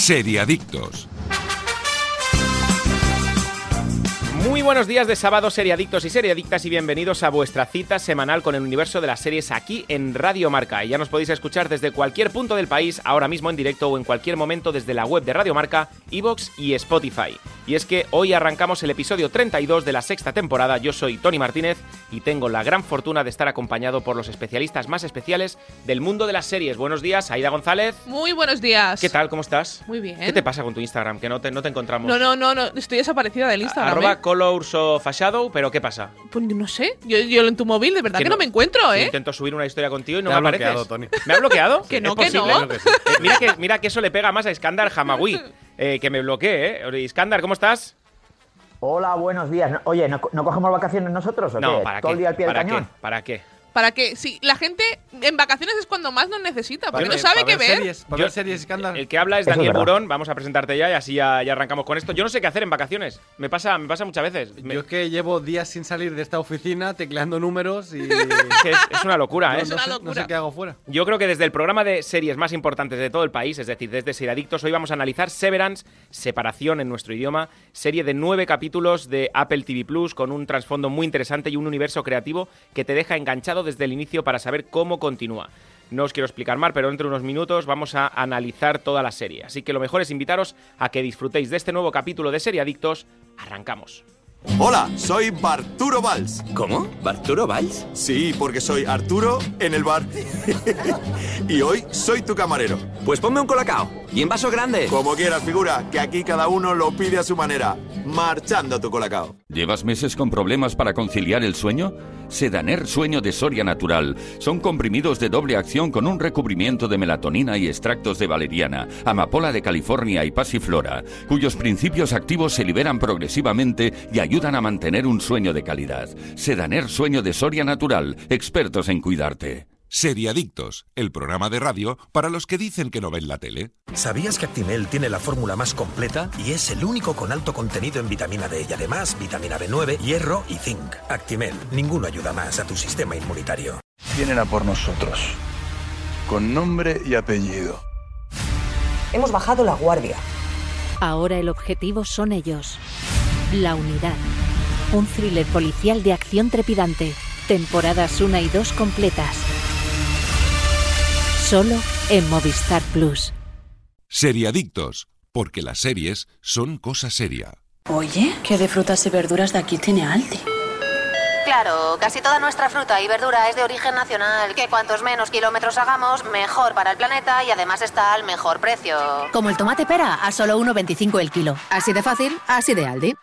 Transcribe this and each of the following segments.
Seriadictos. Muy buenos días de sábado, seriadictos y seriadictas, y bienvenidos a vuestra cita semanal con el universo de las series aquí en Radio Marca. Y ya nos podéis escuchar desde cualquier punto del país, ahora mismo en directo o en cualquier momento desde la web de Radio Marca, Evox y Spotify. Y es que hoy arrancamos el episodio 32 de la sexta temporada. Yo soy Tony Martínez y tengo la gran fortuna de estar acompañado por los especialistas más especiales del mundo de las series. Buenos días, Aida González. Muy buenos días. ¿Qué tal? ¿Cómo estás? Muy bien. ¿Qué te pasa con tu Instagram? Que no te, no te encontramos. No, no, no, no, estoy desaparecida del Instagram. Arroba ¿eh? Colors of a Shadow, pero ¿qué pasa? Pues no sé, yo, yo en tu móvil de verdad que, no, me encuentro, ¿eh? Intento subir una historia contigo y no me ha apareces. bloqueado, Tony. ¿Me ha bloqueado? Que no, ¿Es que no. que sí. Eh, mira, que, mira que eso le pega más a Iskandar Hamawi. eh, que me bloquee, ¿eh? Iskandar, ¿cómo estás? Hola, buenos días. No- Oye, ¿no, no cogemos vacaciones nosotros o No, qué? ¿para ¿Todo qué? el día al pie del ¿Para cañón? qué? ¿Para qué? Para que, si la gente en vacaciones es cuando más nos necesita, porque no sabe qué ver. Series, para Yo- ver series, escándalo. El que habla es Eso es Daniel verdad. Burón. Vamos a presentarte ya y así ya, ya arrancamos con esto. Yo no sé qué hacer en vacaciones. Me pasa, me pasa muchas veces. Me- Yo es que llevo días sin salir de esta oficina tecleando números y. es, es una locura, ¿eh? no, no una sé, no locura. sé qué hago fuera. Yo creo que desde el programa de series más importantes de todo el país, es decir, desde Seriadictos, hoy vamos a analizar Severance, Separación en nuestro idioma, serie de nueve capítulos de Apple TV Plus con un trasfondo muy interesante y un universo creativo que te deja enganchado desde el inicio para saber cómo continúa. No os quiero explicar más, pero entre unos minutos vamos a analizar toda la serie. Así que lo mejor es invitaros a que disfrutéis de este nuevo capítulo de Seriadictos. Arrancamos. Hola, soy Barturo Valls. ¿Cómo? ¿Barturo Valls? Sí, porque soy Arturo en el bar. y hoy soy tu camarero. Pues ponme un colacao. Y en vaso grande. Como quieras, figura, que aquí cada uno lo pide a su manera. Marchando tu colacao. ¿Llevas meses con problemas para conciliar el sueño? Sedaner Sueño de Soria Natural. Son comprimidos de doble acción con un recubrimiento de melatonina y extractos de valeriana, amapola de California y pasiflora, cuyos principios activos se liberan progresivamente y ayudan a mantener un sueño de calidad. Sedaner Sueño de Soria Natural. Expertos en cuidarte. Seriadictos, el programa de radio para los que dicen que no ven la tele. ¿Sabías que Actimel tiene la fórmula más completa y es el único con alto contenido en vitamina D y además vitamina B9, hierro y zinc? Actimel, ninguno ayuda más a tu sistema inmunitario. vienen a por nosotros. Con nombre y apellido. Hemos bajado la guardia. Ahora el objetivo son ellos. La unidad. Un thriller policial de acción trepidante. Temporadas 1 y 2 completas. Solo en Movistar Plus. Seriadictos, porque las series son cosa seria. Oye, ¿qué de frutas y verduras de aquí tiene Aldi? Claro, casi toda nuestra fruta y verdura es de origen nacional, que cuantos menos kilómetros hagamos, mejor para el planeta y además está al mejor precio. Como el tomate pera a solo 1,25 el kilo. Así de fácil, así de Aldi.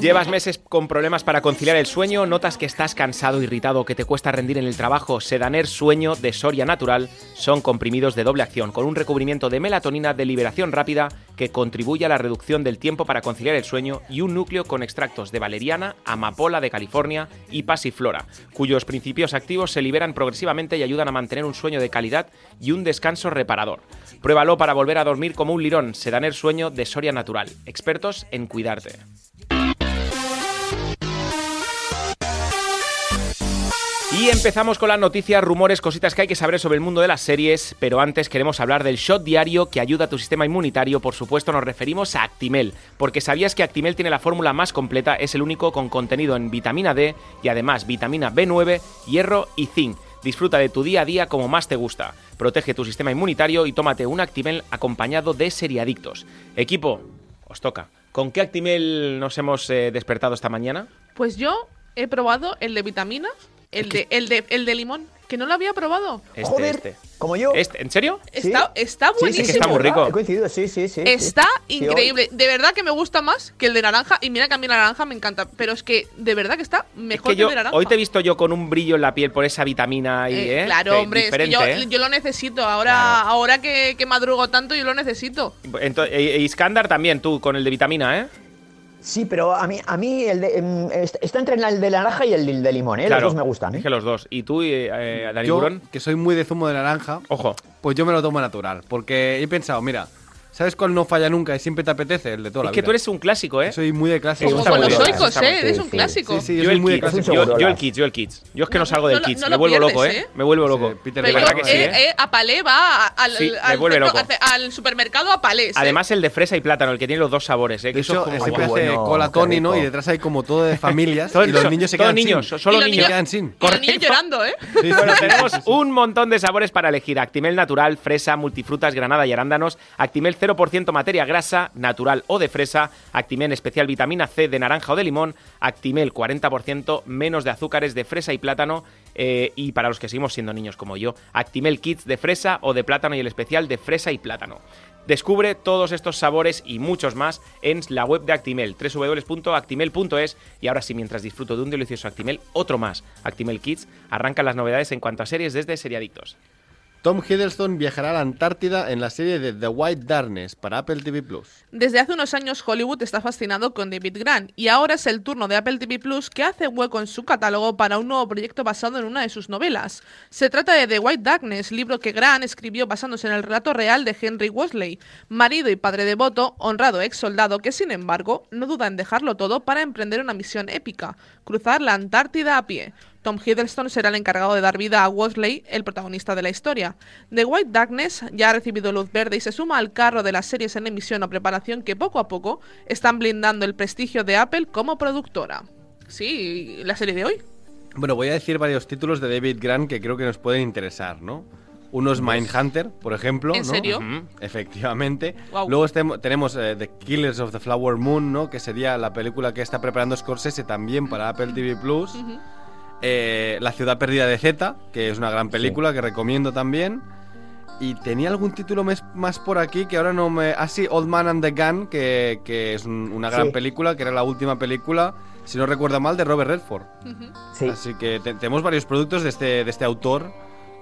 ¿Llevas meses con problemas para conciliar el sueño? ¿Notas que estás cansado, irritado que te cuesta rendir en el trabajo? Sedaner Sueño de Soria Natural son comprimidos de doble acción con un recubrimiento de melatonina de liberación rápida que contribuye a la reducción del tiempo para conciliar el sueño y un núcleo con extractos de valeriana, amapola de California y pasiflora, cuyos principios activos se liberan progresivamente y ayudan a mantener un sueño de calidad y un descanso reparador. Pruébalo para volver a dormir como un lirón. Sedaner Sueño de Soria Natural. Expertos en cuidarte. Y empezamos con las noticias, rumores, cositas que hay que saber sobre el mundo de las series, pero antes queremos hablar del shot diario que ayuda a tu sistema inmunitario, por supuesto nos referimos a Actimel, porque sabías que Actimel tiene la fórmula más completa, es el único con contenido en vitamina D y además vitamina B9, hierro y zinc. Disfruta de tu día a día como más te gusta. Protege tu sistema inmunitario y tómate un Actimel acompañado de seriadictos. Equipo, os toca. ¿Con qué Actimel nos hemos eh, despertado esta mañana? Pues yo he probado el de vitaminas, el de, el de, el de limón, que no lo había probado. Este, Joder, este. como yo. Este, ¿En serio? Está, está Sí, sí, buenísimo. que está muy rico. He coincidido, sí, sí, sí. Está sí. Sí, increíble. De verdad que me gusta más que el de naranja. Y mira que a mí la naranja me encanta. Pero es que de verdad que está Es mejor que que, yo, el de naranja. hoy te he visto yo con un brillo en la piel por esa vitamina y, Eh, ¿eh? claro, Que hombre, es que yo, ¿eh? yo lo necesito. Ahora, Claro. ahora que, que madrugo tanto, yo lo necesito. Ento- e- e Iskandar también, tú, con el de vitamina, ¿eh? Sí, pero a mí, a mí el de, em, est- está entre el de naranja y el de limón, ¿eh? Claro, Los dos me gustan, ¿eh? Es que los dos. ¿Y tú, eh, eh, Dani Yo, Burón? que soy muy de zumo de naranja, Ojo. pues yo me lo tomo natural. Porque he pensado, mira, ¿Sabes cuál no falla nunca y siempre te apetece? El de toda Es la que vida. tú eres un clásico, ¿eh? Soy muy de clásico. Como con los oicos, ¿eh? Eres un clásico. Sí, sí, yo Yo soy el muy de clásico. yo, el Kids, yo el Kids. Yo es que no, No, salgo del Kids, no me lo vuelvo pierdes, loco, ¿eh? ¿eh? Me vuelvo loco. Sí, Peter Pero ¿Verdad yo, que sí, eh, eh? a Palé va al, Sí, me al vuelve centro- loco. al supermercado a Palés. ¿eh? Además el de fresa y plátano, el que tiene los dos sabores, ¿eh? Que De eso hecho, siempre hace bueno, cola Tony, ¿no? Y detrás hay como todo de familias Todos y los niños se quedan niños, solo niños. Se quedan sin. Los niños llorando, ¿eh? Bueno, tenemos un montón de sabores para elegir. Actimel natural, fresa, multifrutas, granada y arándanos. Actimel 0% materia grasa, natural o de fresa. Actimel especial vitamina C de naranja o de limón. Actimel 40% menos de azúcares de fresa y plátano. eh, y para los que seguimos siendo niños como yo, Actimel Kids de fresa o de plátano y el especial de fresa y plátano. Descubre todos estos sabores y muchos más en la web de Actimel, www.actimel.es. Y ahora sí, mientras disfruto de un delicioso Actimel, otro más, Actimel Kids, arrancan las novedades en cuanto a series desde Seriadictos. Tom Hiddleston viajará a la Antártida en la serie de The White Darkness para Apple TV Plus. Desde hace unos años Hollywood está fascinado con David Grant y ahora es el turno de Apple TV Plus que hace hueco en su catálogo para un nuevo proyecto basado en una de sus novelas. Se trata de The White Darkness, libro que Grant escribió basándose en el relato real de Henry Wesley, marido y padre devoto, honrado ex soldado que sin embargo no duda en dejarlo todo para emprender una misión épica, cruzar la Antártida a pie. Tom Hiddleston será el encargado de dar vida a Wesley, el protagonista de la historia. The White Darkness ya ha recibido luz verde y se suma al carro de las series en emisión o preparación que poco a poco están blindando el prestigio de Apple como productora. Sí, la serie de hoy. Bueno, voy a decir varios títulos de David Grant que creo que nos pueden interesar, ¿no? Uno es Mindhunter, por ejemplo. ¿En ¿no? serio? Efectivamente. Luego tenemos eh, The Killers of the Flower Moon, ¿no? Que sería la película que está preparando Scorsese también para Apple TV Plus. Eh, la ciudad perdida de Z, que es una gran película que recomiendo también. Y tenía algún título mes- más por aquí que ahora no me... Ah, sí, Old Man and the Gun, que, que es un- una gran Sí. película, que era la última película, si no recuerdo mal, de Robert Redford. Sí. Así que te- tenemos varios productos de este, de este autor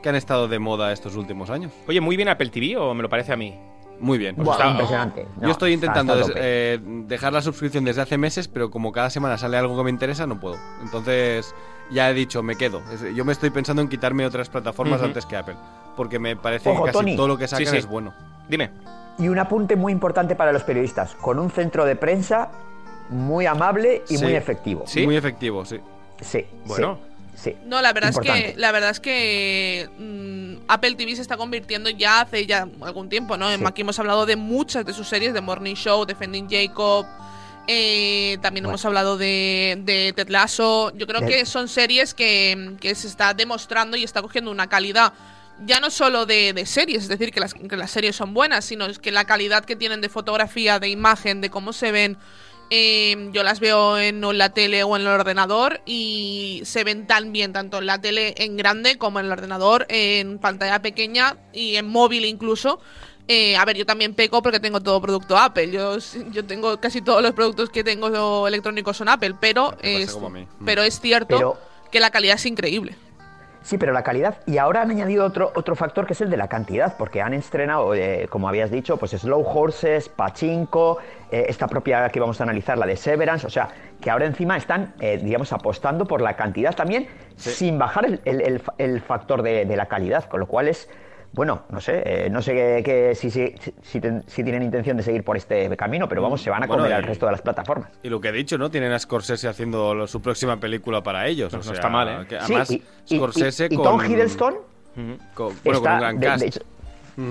que han estado de moda estos últimos años. Oye, ¿muy bien Apple TV o me lo parece a mí? Muy bien. Buah, está- impresionante. No, Yo estoy intentando des- eh, dejar la suscripción desde hace meses, pero como cada semana sale algo que me interesa, no puedo. Entonces, ya he dicho, me quedo. Yo me estoy pensando en quitarme otras plataformas antes que Apple, porque me parece Ojo, que casi Tony. todo lo que sacan sí. es bueno. Dime. Y un apunte muy importante para los periodistas, con un centro de prensa muy amable y Sí. muy efectivo. ¿Sí? Muy efectivo, sí. Sí. Bueno. Sí. No, la verdad es que la verdad es que mm, Apple TV se está convirtiendo ya hace ya algún tiempo, ¿no? Sí. Aquí hemos hablado de muchas de sus series, de Morning Show, Defending Jacob. eh, también Bueno. hemos hablado de, de Ted Lasso. Yo creo De- que son series que, que se está demostrando y está cogiendo una calidad ya no solo de, de series, es decir, que las, que las series son buenas, sino es que la calidad que tienen de fotografía, de imagen, de cómo se ven, eh, yo las veo en la tele o en el ordenador y se ven tan bien, tanto en la tele en grande como en el ordenador, en pantalla pequeña y en móvil incluso. Eh, a ver, yo también peco porque tengo todo producto Apple. Yo, yo tengo casi todos los productos que tengo electrónicos son Apple, pero es, pero es cierto Pero- que la calidad es increíble. Sí, pero la calidad. Y ahora han añadido otro, otro factor que es el de la cantidad, porque han estrenado, eh, como habías dicho, pues Slow Horses, Pachinko, eh, esta propia que vamos a analizar, la de Severance. O sea, que ahora encima están, eh, digamos, apostando por la cantidad también, sin bajar el, el- el fa- el factor de, de la calidad, con lo cual es. Bueno, no sé, eh, no sé qué- qué- si, si, si ten- si tienen intención de seguir por este camino, pero vamos, se van a Bueno, comer y- al resto de las plataformas. Y lo que he dicho, ¿no? Tienen a Scorsese haciendo lo- su próxima película para ellos. No- o no sea, está mal, ¿eh? que Sí, además, y- Scorsese y, y con... Tom Hiddleston con- bueno, con está, un gran cast. de hecho,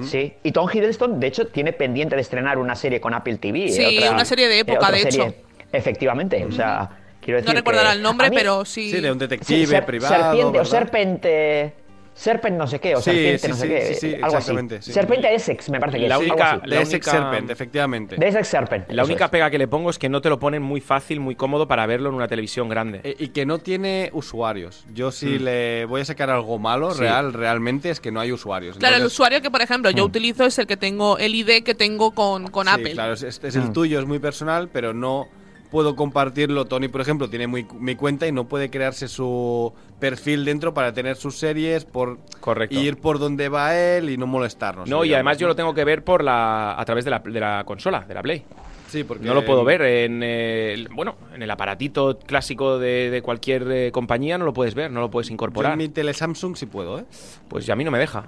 Sí, y Tom Hiddleston, de hecho, tiene pendiente de estrenar una serie con Apple TV. Sí, otra- una serie de época, otra de serie. hecho. Efectivamente, o sea, quiero decir No recordará que- el nombre, mí- pero sí. Sí, de un sí, detective ser- privado, Serpiente o serpente... Serpent no sé qué, o Sí, serpiente sí, no sé sí, qué, sí, sí, algo así. Serpiente Essex, me parece que La es. única- algo así. De la Essex única- Serpent, efectivamente. De Essex Serpent. La única es. pega que le pongo es que no te lo ponen muy fácil, muy cómodo para verlo en una televisión grande. Eh, Y que no tiene usuarios. Yo si Mm. le voy a sacar algo malo, Sí. real, realmente es que no hay usuarios. Claro, el usuario que, por ejemplo, yo utilizo es el que tengo, el ID que tengo con, con sí, Apple. claro, es, es- es el tuyo, es muy personal, pero no puedo compartirlo. Tony, por ejemplo, tiene muy- mi cuenta y no puede crearse su perfil dentro para tener sus series, por Correcto. ir por donde va él y no molestarnos. No, y además yo lo tengo que ver por la a través de la, de la consola, de la Play. Sí, porque No lo puedo ver en el, bueno, en el aparatito clásico de, de cualquier eh, compañía, no lo puedes ver, no lo puedes Yo incorporar. en mi tele Samsung sí puedo, ¿eh? Pues ya a mí no me deja.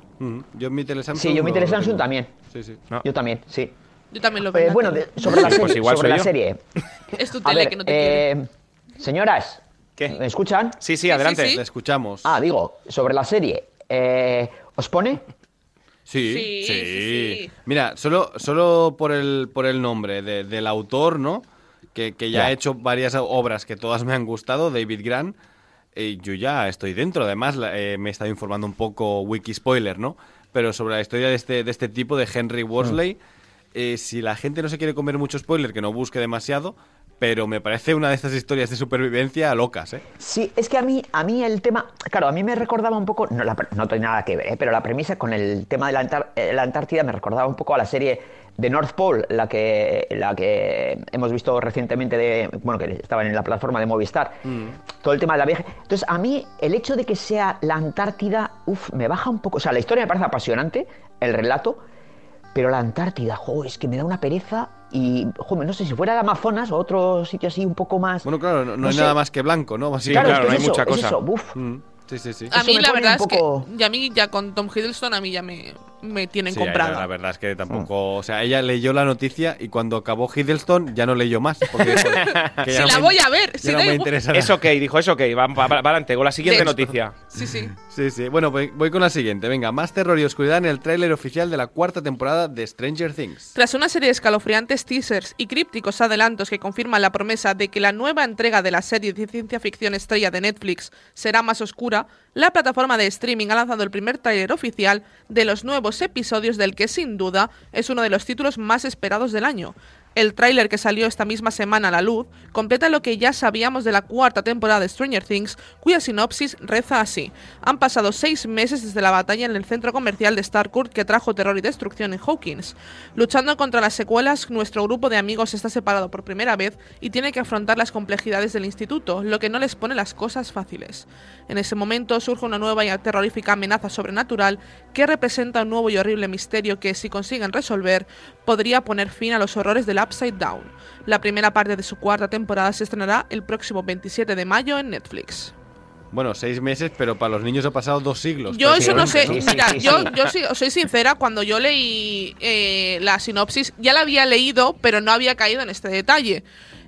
Yo en mi tele Samsung. Sí, yo mi lo- tele Samsung también. Sí, sí. No. Yo también, sí. Yo también lo veo. Eh, la bueno, de- sobre la serie. Pues igual sobre la serie. Es tu tele ver, que no te eh, señoras, ¿Qué? ¿me escuchan? Sí, sí, adelante. sí. Le escuchamos. Ah, digo, sobre la serie. eh, ¿Os pone? Sí, Sí, sí, sí. Mira, solo, solo por el, por el nombre de- del autor, ¿no? Que, que ya Ya. ha hecho varias obras que todas me han gustado, David Grant. eh, yo ya estoy dentro. Además, eh, me he estado informando un poco, wiki spoiler, ¿no? Pero sobre la historia de este, de este tipo, de Henry Worsley, eh, si la gente no se quiere comer mucho spoiler, que no busque demasiado. Pero me parece una de estas historias de supervivencia locas, ¿eh? Sí, es que a mí, a mí el tema, claro, a mí me recordaba un poco, no, la no tiene nada que ver, ¿eh? pero la premisa con el tema de la, Antar- eh, la Antártida me recordaba un poco a la serie de North Pole, la que, la que hemos visto recientemente, de, bueno, que estaba en la plataforma de Movistar, todo el tema de la viaje. Entonces, a mí el hecho de que sea la Antártida, uff, me baja un poco, o sea, la historia me parece apasionante, el relato, pero la Antártida, jo, es que me da una pereza y, jo, no sé, si fuera el Amazonas o otro sitio así un poco más... Bueno, claro, no, no No hay sé. nada más que blanco, ¿no? Sí, Claro, claro, es que no es hay eso, mucha es cosa. eso, uf. Mm, Sí, sí, sí. A eso mí la verdad un es poco- que ya a mí ya con Tom Hiddleston a mí ya me, me tienen Sí, comprado. La, verdad es que tampoco. O sea, ella leyó la noticia y cuando acabó Hiddleston ya no leyó más. Porque que Si la me- voy a ver, si no me interesa. Es ok, dijo, es ok, va, va, va adelante, con la siguiente De noticia. Sí, sí. Sí, sí. Bueno, voy, voy con la siguiente. Venga, más terror y oscuridad en el tráiler oficial de la cuarta temporada de Stranger Things. Tras una serie de escalofriantes teasers y crípticos adelantos que confirman la promesa de que la nueva entrega de la serie de ciencia ficción estrella de Netflix será más oscura, la plataforma de streaming ha lanzado el primer tráiler oficial de los nuevos episodios del que sin duda es uno de los títulos más esperados del año. El tráiler que salió esta misma semana a la luz completa lo que ya sabíamos de la cuarta temporada de Stranger Things, cuya sinopsis reza así. Han pasado seis meses desde la batalla en el centro comercial de Starcourt que trajo terror y destrucción en Hawkins. Luchando contra las secuelas, nuestro grupo de amigos está separado por primera vez y tiene que afrontar las complejidades del instituto, lo que no les pone las cosas fáciles. En ese momento surge una nueva y terrorífica amenaza sobrenatural que representa un nuevo y horrible misterio que, si consiguen resolver, podría poner fin a los horrores del Upside Down. La primera parte de su cuarta temporada se estrenará el próximo 27 de mayo en Netflix. Bueno, seis meses, pero para los niños ha pasado dos siglos. Yo eso no sé, mira, sí, yo, sí. yo sí- soy sincera, cuando yo leí eh, la sinopsis, ya la había leído, pero no había caído en este detalle.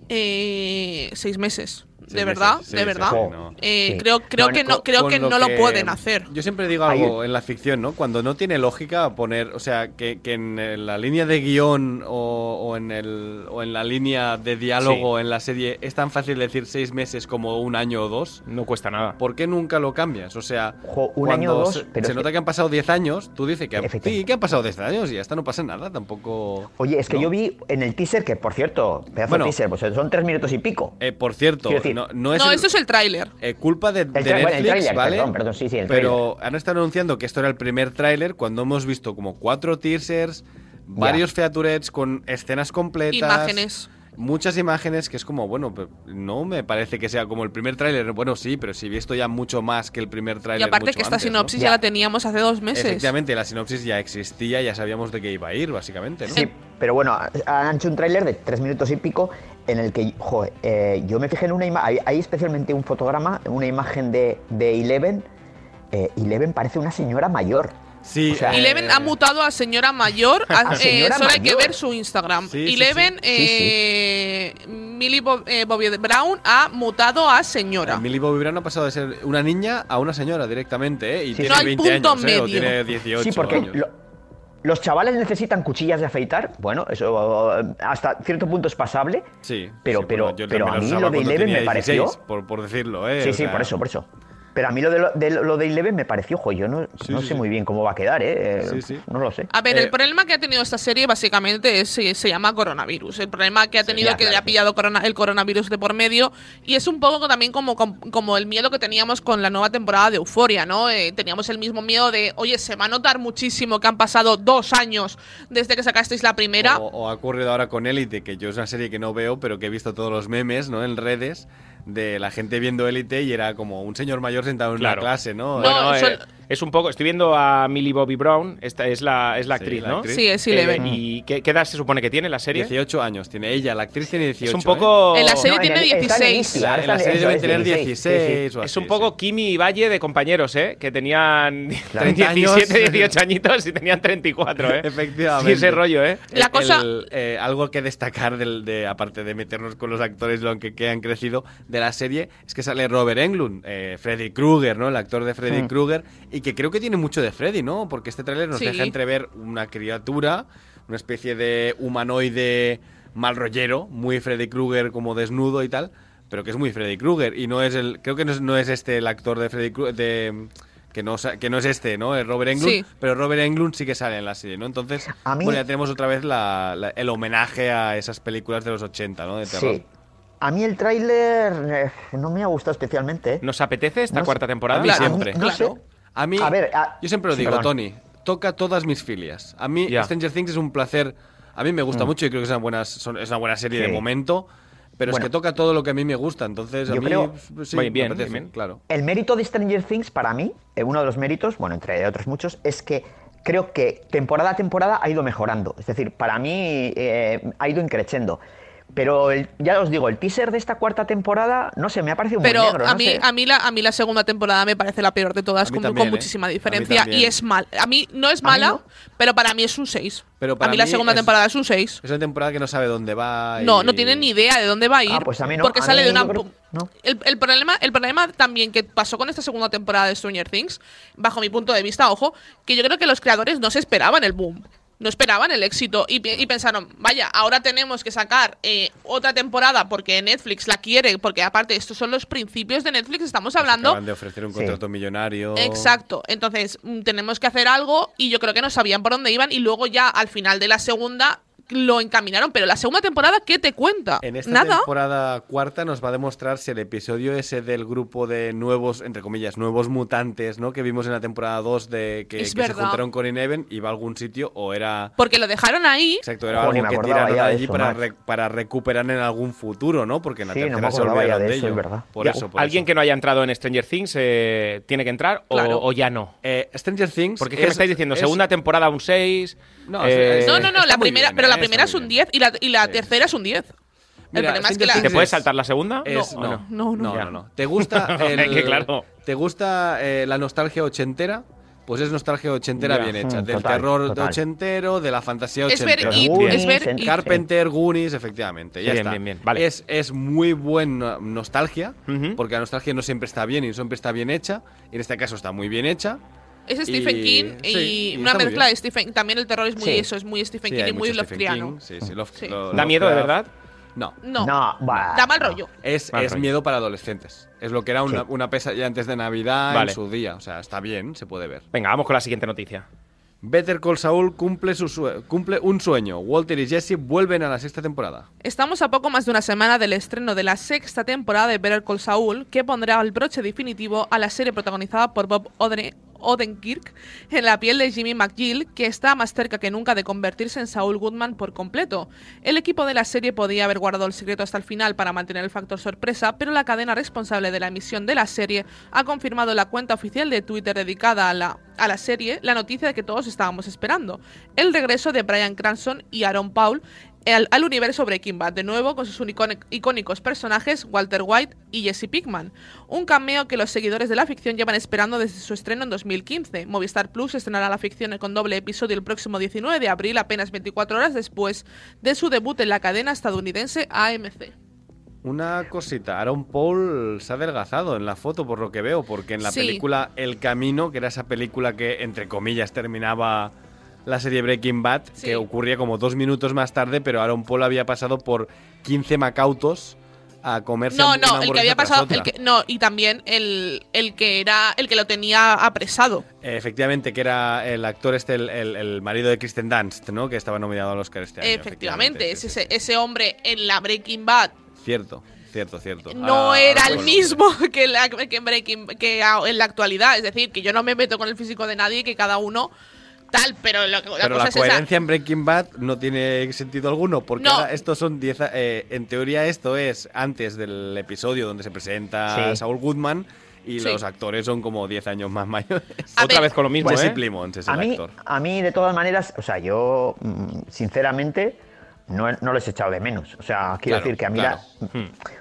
Eh, seis meses, de verdad, de verdad. sí, no. Eh. Creo, creo Bueno, que no, creo que no lo que- pueden hacer. Yo siempre digo algo en la ficción, ¿no? Cuando no tiene lógica poner, o sea, que, que en la línea de guion o, o en el, o en la línea de diálogo en la serie es tan fácil decir seis meses como un año o dos. No cuesta nada. ¿Por qué nunca lo cambias? O sea, un cuando año o dos, se, pero se es nota que- que han pasado 10 años, tú dices que, sí, que han pasado 10 años y hasta no pasa nada, tampoco... Oye, es que ¿no? yo vi en el teaser, que por cierto, pedazo Bueno. de teaser, pues son tres minutos y pico. Eh, por cierto, Quiero decir- no, no es No, el- esto es el tráiler. eh, culpa de, de tra- bueno, el Netflix, tráiler, ¿vale? perdón, perdón, sí, sí, el Pero han estado anunciando que esto era el primer tráiler cuando hemos visto como cuatro teasers, varios featurets con escenas completas. Imágenes. Muchas imágenes que es como, bueno, no me parece que sea como el primer tráiler. Bueno, sí, pero si he visto ya mucho más que el primer Y tráiler. aparte mucho que esta antes, ¿no? sinopsis ya. la teníamos hace dos meses. Efectivamente, la sinopsis ya existía, ya sabíamos de qué iba a ir, básicamente, ¿no? Sí, pero bueno, han hecho un tráiler de tres minutos y pico en el que, joder, eh, yo me fijé en una imagen, hay, hay especialmente un fotograma, una imagen de, de Eleven. Eh, Eleven parece una señora mayor. Sí, O sea, eh, Eleven ha mutado a señora mayor. a- A eh, señora solo hay que ver su Instagram. Sí, Eleven, sí. Sí, sí. eh, Millie Bob- eh, Bobby Brown ha mutado a señora. Millie Bobby Brown ha pasado de ser una niña a una señora directamente, ¿eh? Y Sí, tiene no hay 20 punto años, ¿eh? O tiene 18 sí, porque años. lo- los chavales necesitan cuchillas de afeitar. Bueno, eso eh, hasta cierto punto es pasable. Sí, Pero- sí, pero- bueno, pero a mí lo de Eleven me pareció- 16, por, por decirlo, ¿eh? Sí, O sí, sea, por eso, por eso. Pero a mí lo de, lo, de, lo de Eleven me pareció, jo, yo no, Sí, no sí, sé sí. muy bien cómo va a quedar, ¿eh? Eh, Sí, sí. No lo sé. A ver, Eh, el problema que ha tenido esta serie básicamente es, se, se llama coronavirus. El problema que ha tenido ya, que le claro, ha pillado corona- el coronavirus de por medio y es un poco también como, como, como el miedo que teníamos con la nueva temporada de Euforia, ¿no? Eh, teníamos el mismo miedo de, oye, se va a notar muchísimo que han pasado dos años desde que sacasteis la primera. O, o ha ocurrido ahora con Élite, que yo es una serie que no veo, pero que he visto todos los memes, ¿no? En redes de la gente viendo Élite y era como un señor mayor sentado en Claro. una clase, ¿no? No, Bueno, eh, Es un poco, estoy viendo a Millie Bobby Brown, esta es la, es la actriz, la ¿no? actriz. Sí, es Eh, Eleven. ¿Y qué, qué edad se supone que tiene la serie? 18 años tiene ella, la actriz tiene 18. Es un poco... En la serie No, tiene en el 16. Issy, ahora En la serie eso debe es tener 16, 16 sí, o Es un poco sí. Kimi y Valle de compañeros, ¿eh? Que tenían 30 años. 17, 18 añitos y tenían 34, ¿eh? Efectivamente. Sí, ese rollo, ¿eh? La El- cosa- el, eh, algo que destacar, del, de, aparte de meternos con los actores, lo que, que han crecido de la serie, es que sale Robert Englund, eh, Freddy Krueger, ¿no? El actor de Freddy Hmm. Krueger, y que creo que tiene mucho de Freddy, ¿no? Porque este tráiler nos Sí. deja entrever una criatura, una especie de humanoide mal rollero, muy Freddy Krueger como desnudo y tal, pero que es muy Freddy Krueger, y no es el... Creo que no es, no es este el actor de Freddy Krueger... De, que no, sa- que no es este, ¿no? Es Robert Englund, Sí. pero Robert Englund sí que sale en la serie, ¿no? Entonces, A mí- bueno, ya tenemos otra vez la- la- el homenaje a esas películas de los 80, ¿no? De terror. Sí. A mí el tráiler eh, no me ha gustado especialmente. ¿eh? ¿Nos apetece esta No sé. cuarta temporada? A mí Claro, siempre. No sé. A mí, A ver, a- yo siempre lo sí, digo, perdón. Tony, toca todas mis filias. A mí. Stranger Things es un placer, a mí me gusta Mm. mucho y creo que es una buena, son- es una buena serie de momento, pero Bueno. es que toca todo lo que a mí me gusta, entonces a Yo mí creo- pues, sí, me bien, apetece, bien, bien. claro. El mérito de Stranger Things para mí, eh, uno de los méritos, bueno, entre otros muchos, es que creo que temporada a temporada ha ido mejorando. Es decir, para mí eh, ha ido increciendo. Pero el- ya os digo, el teaser de esta cuarta temporada, no sé, me ha parecido Pero muy negro. a, no mí, sé. a, mí la, a mí la segunda temporada me parece la peor de todas, A con, también, con ¿eh? muchísima A diferencia. Y es mal. A mí no es A mala, no. pero para mí es un 6. Pero a para mí la segunda es- temporada es un 6. Es una temporada que no sabe dónde va. y- No, no tiene ni idea de dónde va a ir. Ah, pues a mí no. Porque A sale mí de una. creo- no. El, el problema, el problema también que pasó con esta segunda temporada de Stranger Things, bajo mi punto de vista, ojo, que yo creo que los creadores no se esperaban el boom. No esperaban el éxito y, pensaron, vaya, ahora tenemos que sacar eh, otra temporada porque Netflix la quiere, porque aparte estos son los principios de Netflix, estamos hablando Acaban de ofrecer un Sí. contrato millonario. Exacto. Entonces, mm, tenemos que hacer algo y yo creo que no sabían por dónde iban y luego ya al final de la segunda lo encaminaron. Pero la segunda temporada, ¿qué te cuenta? En esta Nada. temporada cuarta nos va a demostrar si el episodio ese del grupo de nuevos, entre comillas, nuevos mutantes, ¿no? Que vimos en la temporada 2 de que, Es que se juntaron con Eleven, iba a algún sitio o era... Porque lo dejaron ahí. Exacto, era algo que tiraron allí eso, para, re- para recuperar en algún futuro, ¿no? Porque en la Sí, no tercera me se olvidaron de de eso, ello. es verdad. Por Ya, eso, por ¿Alguien eso. que no haya entrado en Stranger Things eh, tiene que entrar o- Claro. o, ya no? Eh, Stranger Things... Porque es que me estáis diciendo, segunda temporada un 6. No, eh, es- No, no, no, la primera, bien, pero eh, la está primera es un bien. 10 y la, y la Sí. tercera es un 10. El Mira, problema es que la... ¿Te puedes es- saltar la segunda? Es- ¿O no, no, no. no, no, no. ¿Te gusta el- claro. ¿Te gusta eh, la nostalgia ochentera? Pues es nostalgia ochentera bien hecha. Mm, del total, terror total. ochentero, de la fantasía Es ver ochentera. It, es ver It. Carpenter, Goonies, efectivamente. Ya Bien, está. bien, bien, vale. Es, es muy buena nostalgia, porque la nostalgia no siempre está bien y no siempre está bien hecha. Y en este caso está muy bien hecha. Es Stephen Y- King y, sí, y una mezcla de Stephen También el terror es muy Sí. eso, es muy Stephen Sí, King y muy Lovecraftiano. King, Sí, sí, Love- Sí. lo- ¿Da miedo de verdad? No. No, No, bah, da mal no. rollo. Es, Mal es rollo. miedo para adolescentes. Es lo que era una, Sí. una pesadilla antes de Navidad Vale. en su día. O sea, está bien, se puede ver. Venga, vamos con la siguiente noticia. Better Call Saul cumple, su sue- cumple un sueño. Walter y Jesse vuelven a la sexta temporada. Estamos a poco más de una semana del estreno de la sexta temporada de Better Call Saul, que pondrá el broche definitivo a la serie protagonizada por Bob Odre- Odenkirk en la piel de Jimmy McGill, que está más cerca que nunca de convertirse en Saul Goodman por completo. El equipo de la serie podía haber guardado el secreto hasta el final para mantener el factor sorpresa, pero la cadena responsable de la emisión de la serie ha confirmado en la cuenta oficial de Twitter dedicada a la, a la serie la noticia de que todos estábamos esperando: el regreso de Brian Cranston y Aaron Paul al, al universo Breaking Bad, de nuevo con sus icónicos personajes Walter White y Jesse Pinkman. Un cameo que los seguidores de la ficción llevan esperando desde su estreno en 2015. Movistar Plus estrenará la ficción con doble episodio el próximo 19 de abril, apenas 24 horas después de su debut en la cadena estadounidense AMC. Una cosita, Aaron Paul se ha adelgazado en la foto por lo que veo, porque en la Sí. película El Camino, que era esa película que entre comillas terminaba la serie Breaking Bad, Sí. que ocurría como dos minutos más tarde, pero Aaron Paul había pasado por 15 macautos a comerse No, no, el que había pasado, el que, no, y también el, el que era, el que lo tenía apresado. Efectivamente, que era el actor este, el, el- el marido de Kristen Dunst, ¿no? Que estaba nominado al Oscar este año. Efectivamente, es ese, ese hombre en la Breaking Bad. Cierto, cierto, cierto. no Ah, era el mismo que, la, que, en Breaking, que a- en la actualidad. Es decir, que yo no me meto con el físico de nadie, que cada uno tal, pero la Pero cosa la es esa. coherencia en Breaking Bad no tiene sentido alguno, porque No. ahora estos son 10. a- eh, en teoría, esto es antes del episodio donde se presenta Sí. Saul Goodman. y Sí. los actores son como 10 años más mayores. A Otra ver, vez con lo mismo, Jesse ¿eh? Plimons es a el mí, actor. a mí, de todas maneras, o sea, yo, mm, sinceramente, no, no les he echado de menos. O sea, quiero Claro, decir que a mí claro. la,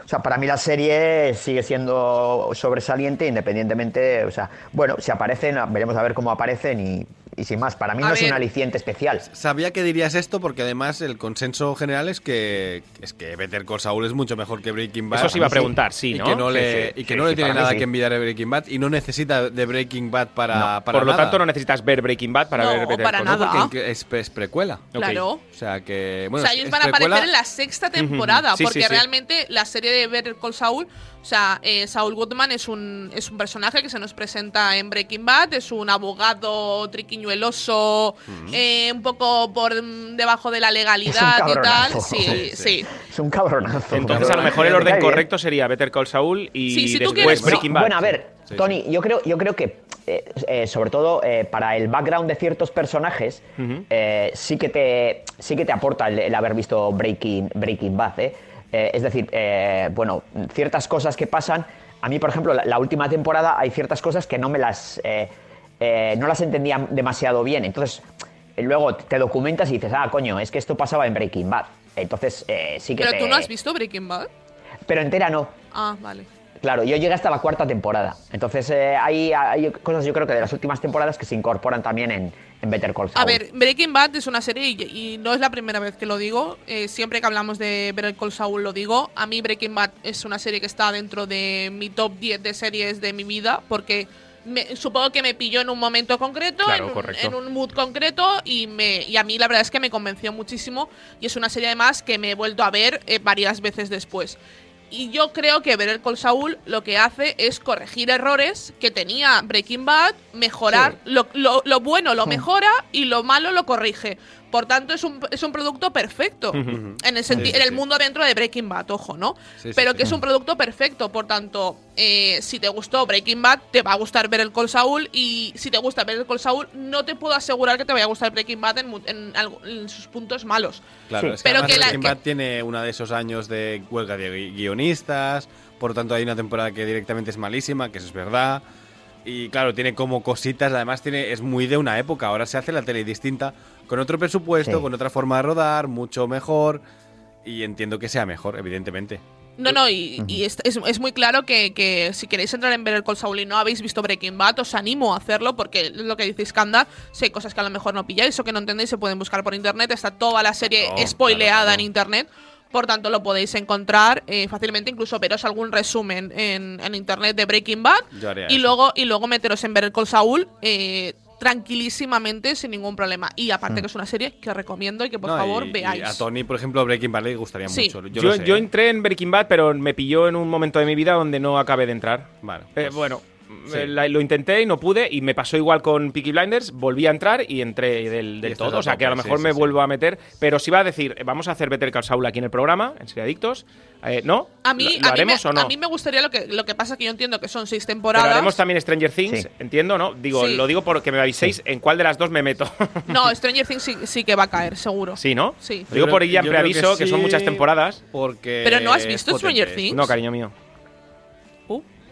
o sea, para mí la serie sigue siendo sobresaliente independientemente, o sea, bueno, si aparecen, veremos a ver cómo aparecen y, y sin más, para mí A no es un aliciente especial. Sabía que dirías esto porque además el consenso general es que es que Better Call Saul es mucho mejor que Breaking Bad. Eso se iba a preguntar, sí, y ¿no? Que no Sí, le, sí, y que sí, no le tiene nada sí. que envidiar a Breaking Bad y no necesita de Breaking Bad para, No, para Por lo nada. tanto, no necesitas ver Breaking Bad para No, ver Better para Call nada. Saul. Porque es, es precuela. Claro. O sea que. Bueno, o sea, ellos es van a aparecer en la sexta temporada, Sí, sí, porque sí. realmente la serie de Better Call Saul, o sea, eh, Saul Goodman es un, es un personaje que se nos presenta en Breaking Bad, es un abogado triquiñueloso, eh, un poco por debajo de la Es un legalidad y tal. Sí, Sí, sí. Es un cabronazo. Entonces, a lo mejor el orden correcto sería Better Call Saul y Sí, si tú después quieres- Breaking No, Bad. Bueno, a ver, Sí, Tony, yo creo, yo creo que eh, eh, sobre todo eh, para el background de ciertos personajes eh, sí que te sí que te aporta el, el haber visto Breaking Breaking Bad, ¿eh? Eh, es decir, eh, bueno, ciertas cosas que pasan. A mí, por ejemplo, la, la última temporada hay ciertas cosas que no me las eh, eh, no las entendía demasiado bien. Entonces, eh, luego te documentas y dices, ah, coño, es que esto pasaba en Breaking Bad. Entonces, eh, sí que Pero te- tú no has visto Breaking Bad. Pero entera no. Ah, vale. Claro, yo llegué hasta la cuarta temporada. Entonces eh, hay, hay cosas, yo creo que de las últimas temporadas que se incorporan también en, en Better Call Saul. A ver, Breaking Bad es una serie y, y no es la primera vez que lo digo. eh, siempre que hablamos de Better Call Saul lo digo. A mí Breaking Bad es una serie que está dentro de mi top 10 de series de mi vida porque me- supongo que me pilló en un momento concreto, Claro, en, un, en un mood concreto y, me, y a mí la verdad es que me convenció muchísimo y es una serie además que me he vuelto a ver eh, varias veces después. Y yo creo que Better Call Saul lo que hace es corregir errores que tenía Breaking Bad, mejorar lo, lo- lo bueno lo mejora y lo malo lo corrige. Por tanto, es un, es un producto perfecto. En el, senti- Sí, sí, en el sí. mundo dentro de Breaking Bad, ojo, ¿no? Sí, sí, Pero sí. que es un producto perfecto. Por tanto, eh, si te gustó Breaking Bad, te va a gustar ver el Call Saul. Y si te gusta ver el Call Saul, no te puedo asegurar que te vaya a gustar Breaking Bad en, mu- en en sus puntos malos. Claro, Sí. es que Pero que Breaking que- Bad tiene uno de esos años de huelga de gui- guionistas, por lo tanto hay una temporada que directamente es malísima, que eso es verdad. Y claro, tiene como cositas, además tiene es muy de una época, ahora se hace la tele distinta, con otro presupuesto, Sí. con otra forma de rodar, mucho mejor, y entiendo que sea mejor, evidentemente. No, no, y, y es, es- muy claro que, que si queréis entrar en ver el Call Saul y no habéis visto Breaking Bad, os animo a hacerlo porque lo que dice Skanda, hay cosas que a lo mejor no pilláis o que no entendéis, se pueden buscar por internet, está toda la serie Claro, spoileada claro, claro. en internet. Por tanto, lo podéis encontrar eh, fácilmente, incluso veros algún resumen en, en internet de Breaking Bad y eso. luego, y luego meteros en ver el Call Saul eh, tranquilísimamente, sin ningún problema. Y aparte que es una serie que recomiendo y que por No, favor y- y veáis. a Tony, por ejemplo, Breaking Bad le gustaría Sí. mucho. Yo, yo ¿eh? entré en Breaking Bad, pero me pilló en un momento de mi vida donde no acabé de entrar. Vale, Eh, pues- bueno, sí. eh, la- lo intenté y no pude, y me pasó igual con Peaky Blinders, volví a entrar y entré del, del Y todo. O sea que a lo mejor sí, me sí, vuelvo a meter. Pero si va a decir, eh, vamos a hacer Better Call Saul aquí en el programa, en Serie Adictos, eh, ¿no? A mí, ¿Lo, lo a, mí me, haremos o no? a mí me gustaría lo que, lo que pasa que yo entiendo que son seis Pero temporadas. haremos también Stranger Things, Sí. entiendo, ¿no? Digo, Sí. lo digo porque me aviséis en cuál de las dos me meto. No, Stranger Things sí, sí que va a caer, seguro. sí, ¿no? Sí. Lo digo por creo- ella en preaviso, que, son sí, muchas temporadas. Porque Pero no has visto. Stranger Things. No, cariño mío.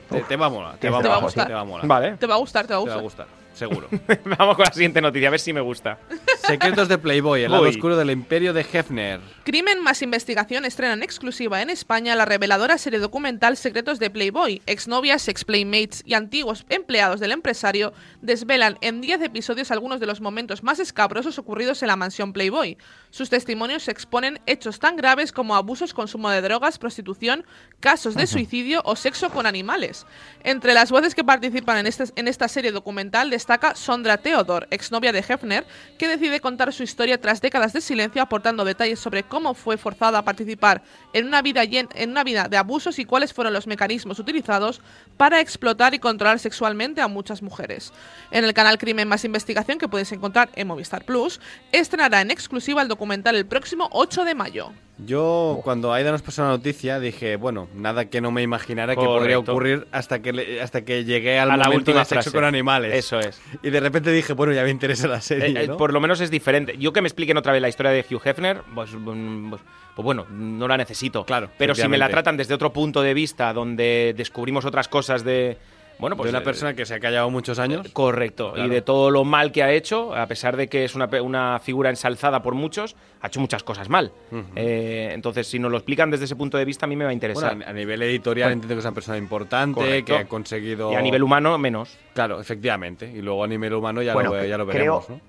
Te, te va a molar, te Te va a va a molar, gustar. te va a molar. Vale. te va a gustar, te va a Te va a gustar. Seguro. Vamos con la siguiente noticia, a ver si me gusta. Secretos de Playboy, el lado Uy. oscuro del imperio de Hefner. Crimen más investigación estrena en exclusiva en España la reveladora serie documental Secretos de Playboy. Exnovias, ex-playmates y antiguos empleados del empresario desvelan en 10 episodios algunos de los momentos más escabrosos ocurridos en la mansión Playboy. Sus testimonios exponen hechos tan graves como abusos, consumo de drogas, prostitución, casos de suicidio o sexo con animales. Entre las voces que participan en, este- en esta serie documental destaca Sondra Theodore, exnovia de Hefner, que decide contar su historia tras décadas de silencio aportando detalles sobre cómo fue forzada a participar en una vida, en una vida de abusos y cuáles fueron los mecanismos utilizados para explotar y controlar sexualmente a muchas mujeres. En el canal Crimen Más Investigación, que puedes encontrar en Movistar Plus, estrenará en exclusiva el documental el próximo 8 de mayo. Yo, cuando Aida nos pasó la noticia, dije, bueno, nada que no me imaginara que podría ocurrir hasta que, le- hasta que llegué al A la última de sexo frase. con animales. Eso es. Y de repente dije, bueno, ya me interesa la serie, Eh, eh, ¿no? Por lo menos es diferente. Yo que me expliquen otra vez la historia de Hugh Hefner, pues, mm, pues- pues bueno, no la necesito. Claro, Pero si me la tratan desde otro punto de vista, donde descubrimos otras cosas de. Bueno, pues de una eh, persona que se ha callado muchos años. Correcto, Claro. y de todo lo mal que ha hecho, a pesar de que es una, pe- una figura ensalzada por muchos, ha hecho muchas cosas mal. Eh, entonces, si nos lo explican desde ese punto de vista, a mí me va a interesar. Bueno, a nivel editorial Bueno. entiendo que es una persona importante, Correcto. que ha conseguido... Y a nivel humano, menos. Claro, efectivamente. Y luego a nivel humano ya, Bueno, lo, ya lo creo- veremos, ¿no?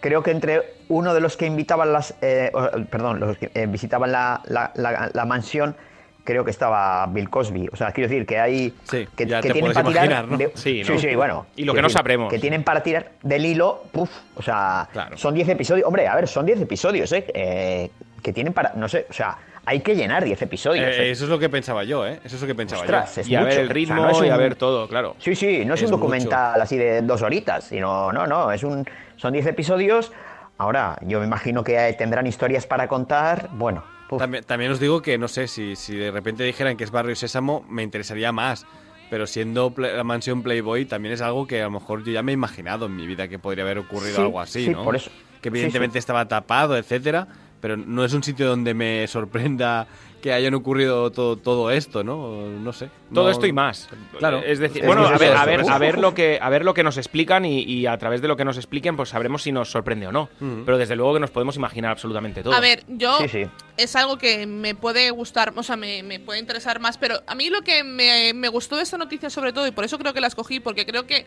Creo que entre uno de los que invitaban las, eh, perdón, los que eh, visitaban la, la- la- la mansión, creo que estaba Bill Cosby. O sea, quiero decir que hay Sí, que, tienen para tirar imaginar, ¿no? de- Sí, sí, ¿no? sí, bueno. Y lo que no sabremos. Que tienen para tirar del hilo, puf, o sea, son 10 episodios. Hombre, a ver, son 10 episodios, ¿eh? Eh, Que tienen para, no sé, o sea, hay que llenar 10 episodios. Eh, ¿eh? eso es lo que pensaba yo, ¿eh? Eso es lo que pensaba Ostras, yo. es Y a ver mucho. el O sea, ritmo no y a ver todo, claro. Sí, sí, no es, Es un documental así de dos horitas, sino, no, no, es un, son 10 episodios. Ahora, yo me imagino que tendrán historias para contar. Bueno. También, también os digo que no sé, si, si de repente dijeran que es Barrio Sésamo, me interesaría más. Pero siendo la mansión Playboy, también es algo que a lo mejor yo ya me he imaginado en mi vida que podría haber ocurrido Sí, algo así, sí, ¿no? por eso. Que evidentemente sí. estaba tapado, etcétera. Pero no es un sitio donde me sorprenda que hayan ocurrido todo, todo esto, ¿no? No sé. Todo No- esto y más. Claro. Es decir, bueno, a ver, a ver, a ver lo que a ver lo que nos explican y, y a través de lo que nos expliquen, pues sabremos si nos sorprende o no. Pero desde luego que nos podemos imaginar absolutamente todo. A ver, yo Sí, sí. es algo que me puede gustar, o sea, me, me puede interesar más, pero a mí lo que me, me gustó de esta noticia sobre todo, y por eso creo que la escogí, porque creo que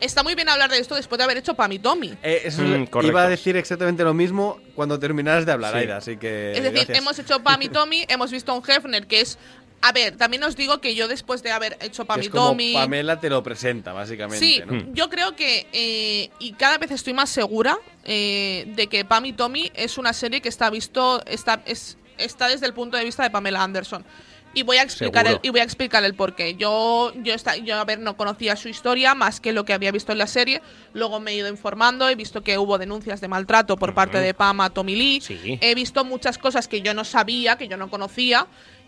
está muy bien hablar de esto después de haber hecho Pam y Tommy. Eh, eso Mm, es- iba a decir exactamente lo mismo cuando terminaras de hablar, Sí. Aida, así que. es decir, gracias. hemos hecho Pam y Tommy, hemos visto a un Hefner que es... A ver, también os digo que yo después de haber hecho Que Pam es y como Tommy... Pamela te lo presenta, básicamente. Sí, ¿no? yo creo que, eh, y cada vez estoy más segura eh, de que Pam y Tommy es una serie que está visto, está, es, está desde el punto de vista de Pamela Anderson. Y voy a explicar el, y voy a explicar el porqué. Yo, yo, está, yo, a ver, no conocía su historia más que lo que había visto en la serie. Luego me he ido informando, he visto que hubo denuncias de maltrato por parte de Pam a Tommy Lee. Sí. He visto muchas cosas que yo no sabía, que yo no conocía.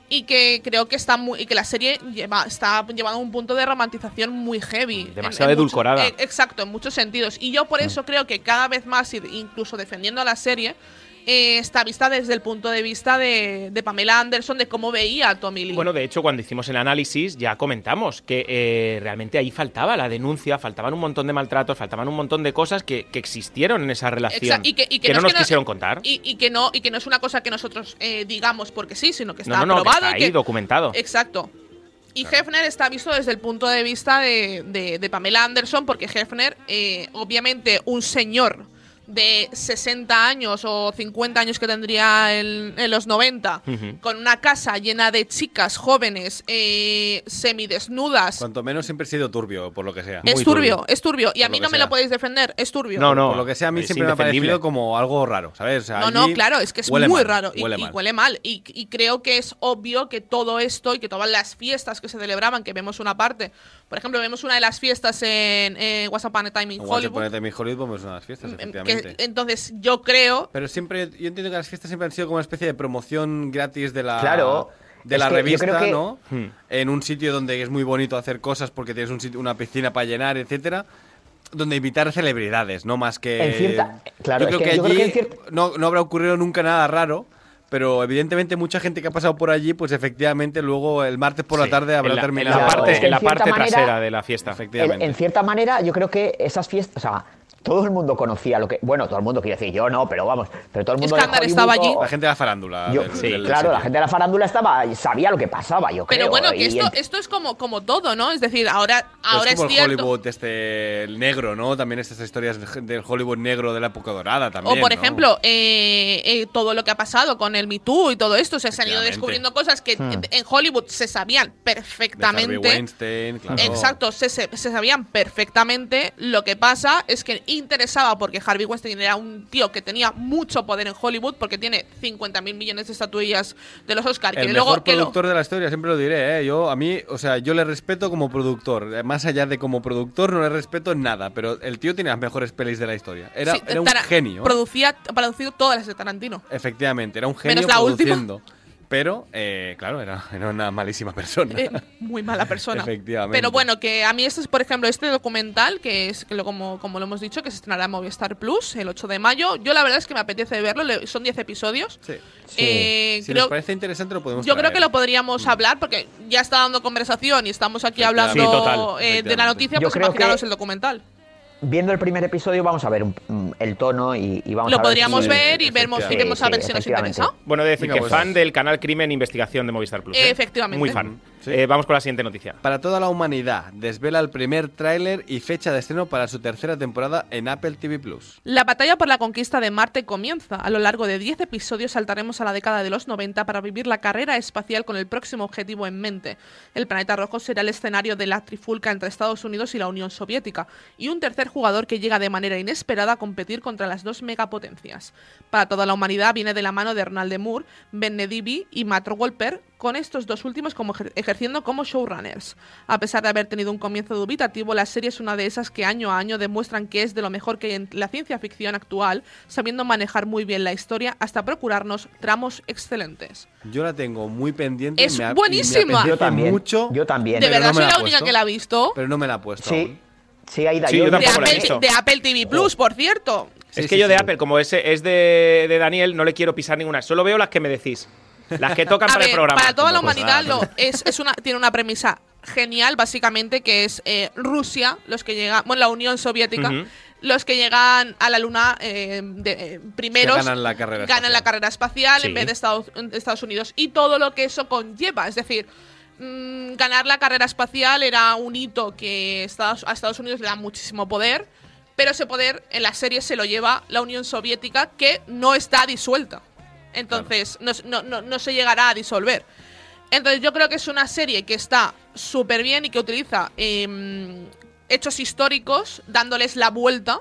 Y que creo que está muy, y que la serie lleva, está llevando a un punto de romantización muy heavy. En- Demasiado en mucho- edulcorada. eh, exacto, en muchos sentidos. Y yo por eso creo que cada vez más, incluso defendiendo a la serie, eh, está vista desde el punto de vista de, de Pamela Anderson, de cómo veía a Tommy Lee. Bueno, de hecho, cuando hicimos el análisis ya comentamos que eh, realmente ahí faltaba la denuncia, faltaban un montón de maltratos, faltaban un montón de cosas que, que existieron en esa relación Exa- y que, y que no, nos quisieron contar. Y, y que no, y que no es una cosa que nosotros eh, digamos porque sí, sino que está no, aprobado está y ahí que- documentado. Exacto. Y Hefner está visto desde el punto de vista de, de- de Pamela Anderson, porque Hefner, eh, obviamente, un señor de 60 años o 50 años que tendría en, en los 90, Ujú. con una casa llena de chicas jóvenes eh, semidesnudas. Cuanto menos siempre he sido turbio, por lo que sea. Es Muy turbio, turbio. es turbio. Y a mí no me lo podéis defender, es turbio. No, no. Por lo que sea, a mí es siempre me ha parecido como algo raro, ¿sabes? O sea, No, no, claro, es que es huele muy mal, raro y, huele y mal. huele mal. Y, y creo que es obvio que todo esto y que todas las fiestas que se celebraban, que vemos una parte, por ejemplo, vemos una de las fiestas en eh, What's a Time in Hollywood. Hollywood, pues son las fiestas, em, efectivamente. que- entonces, yo creo. Pero siempre, yo entiendo que las fiestas siempre han sido como una especie de promoción gratis de la, Claro. de Es la revista, que- ¿no? Hmm. En un sitio donde es muy bonito hacer cosas porque tienes un sitio- una piscina para llenar, etcétera. Donde invitar celebridades, no más que. En cierta- claro, yo creo es que que yo creo allí que en cier- no, no habrá ocurrido nunca nada raro. Pero evidentemente mucha gente que ha pasado por allí, pues efectivamente luego el martes por la Sí, tarde habrá en la, en terminado. la parte, es que en la en parte manera- trasera de la fiesta. En, Efectivamente. en cierta manera, yo creo que esas fiestas, o sea, todo el mundo conocía lo que. Bueno, todo el mundo quiere decir, yo no, pero vamos, pero todo el mundo. de Escándalo Hollywood estaba o- allí. La gente de la farándula. yo- del- Sí, del claro, la gente de la farándula estaba, sabía lo que pasaba, yo Pero creo. bueno, que esto, esto es como, como todo, ¿no? Es decir, ahora, Pero ahora es como es el cierto. Hollywood este el negro, ¿no? También estas historias del Hollywood negro de la época dorada también. O por ¿no? ejemplo, eh, eh, todo lo que ha pasado con el Me Too y todo esto, se, se han ido descubriendo cosas que Hmm. en, Hollywood se sabían de perfectamente. Weinstein, claro. Exacto, se, se- se sabían perfectamente. Lo que pasa es que interesaba porque Harvey Weinstein era un tío que tenía mucho poder en Hollywood porque tiene 50 mil millones de estatuillas de los Oscars. El que mejor luego, que lo- productor de la historia, siempre lo diré, ¿eh? Yo, a mí, o sea, yo le respeto como productor. Eh, Más allá de como productor, no le respeto en nada. Pero el tío tiene las mejores pelis de la historia. Era, sí, era un genio. Producía, ha producido todas las de Tarantino. Efectivamente, era un genio Menos la última. Pero, eh, claro, era, era una malísima persona. Eh, muy mala persona. Efectivamente. Pero bueno, que a mí este es, por ejemplo, este documental, que es que lo, como, como lo hemos dicho, que se estrenará en Movistar Plus el 8 de mayo. Yo la verdad es que me apetece verlo, le- son 10 episodios. Sí. Eh, si creo- nos parece interesante lo podemos Yo creo que lo podríamos hablar porque ya está dando conversación y estamos aquí hablando Sí, total, eh, de la noticia, Yo pues imaginaros que- el documental. Viendo el primer episodio vamos a ver un- el tono y, y vamos a Lo ver podríamos si- ver y vemos, y Sí, vemos a sí, ver si nos interesa. Bueno, de decir Venga, que pues. fan del canal Crimen Investigación de Movistar Plus. ¿eh? Efectivamente. Muy fan. Sí. Eh, vamos con la siguiente noticia. Para toda la humanidad, desvela el primer tráiler y fecha de estreno para su tercera temporada en Apple TV Plus. La batalla por la conquista de Marte comienza. A lo largo de 10 episodios saltaremos a la década de los 90 para vivir la carrera espacial con el próximo objetivo en mente. El planeta rojo será el escenario de la trifulca entre Estados Unidos y la Unión Soviética, y un tercer jugador que llega de manera inesperada a competir contra las dos megapotencias. Para toda la humanidad viene de la mano de Ronald de Moore, Ben Nedibi y Matt Wolper, con estos dos últimos como ejer- ejerciendo como showrunners. A pesar de haber tenido un comienzo dubitativo, la serie es una de esas que año a año demuestran que es de lo mejor que hay en la ciencia ficción actual, sabiendo manejar muy bien la historia hasta procurarnos tramos excelentes. Yo la tengo muy pendiente. y Es y me buenísima. Yo también. mucho, Yo también. De verdad no soy la única puesto. que la ha visto. pero no me la he puesto. Sí, aún. sí, Aida, Sí, yo, yo De tampoco la he Apple, visto. de Apple TV Plus, por cierto. es que sí, yo de sí. Apple, como ese es de, de Daniel, no le quiero pisar ninguna. Solo veo las que me decís. Las que tocan A para el ver, programa. para toda la humanidad nada. lo, es, es una, tiene una premisa genial, básicamente, que es eh, Rusia, los que llegan, bueno, la Unión Soviética, los que llegan a la Luna eh, de- eh, primeros Que ganan la carrera ganan espacial. la carrera espacial Sí. en vez de Estados, de Estados Unidos y todo lo que eso conlleva, es decir. mm, ganar la carrera espacial era un hito que Estados, a Estados Unidos le da muchísimo poder, pero ese poder en la serie se lo lleva la Unión Soviética, que no está disuelta. Entonces, no, no- no- no se llegará a disolver. Entonces, yo creo que es una serie que está súper bien y que utiliza em, hechos históricos, dándoles la vuelta.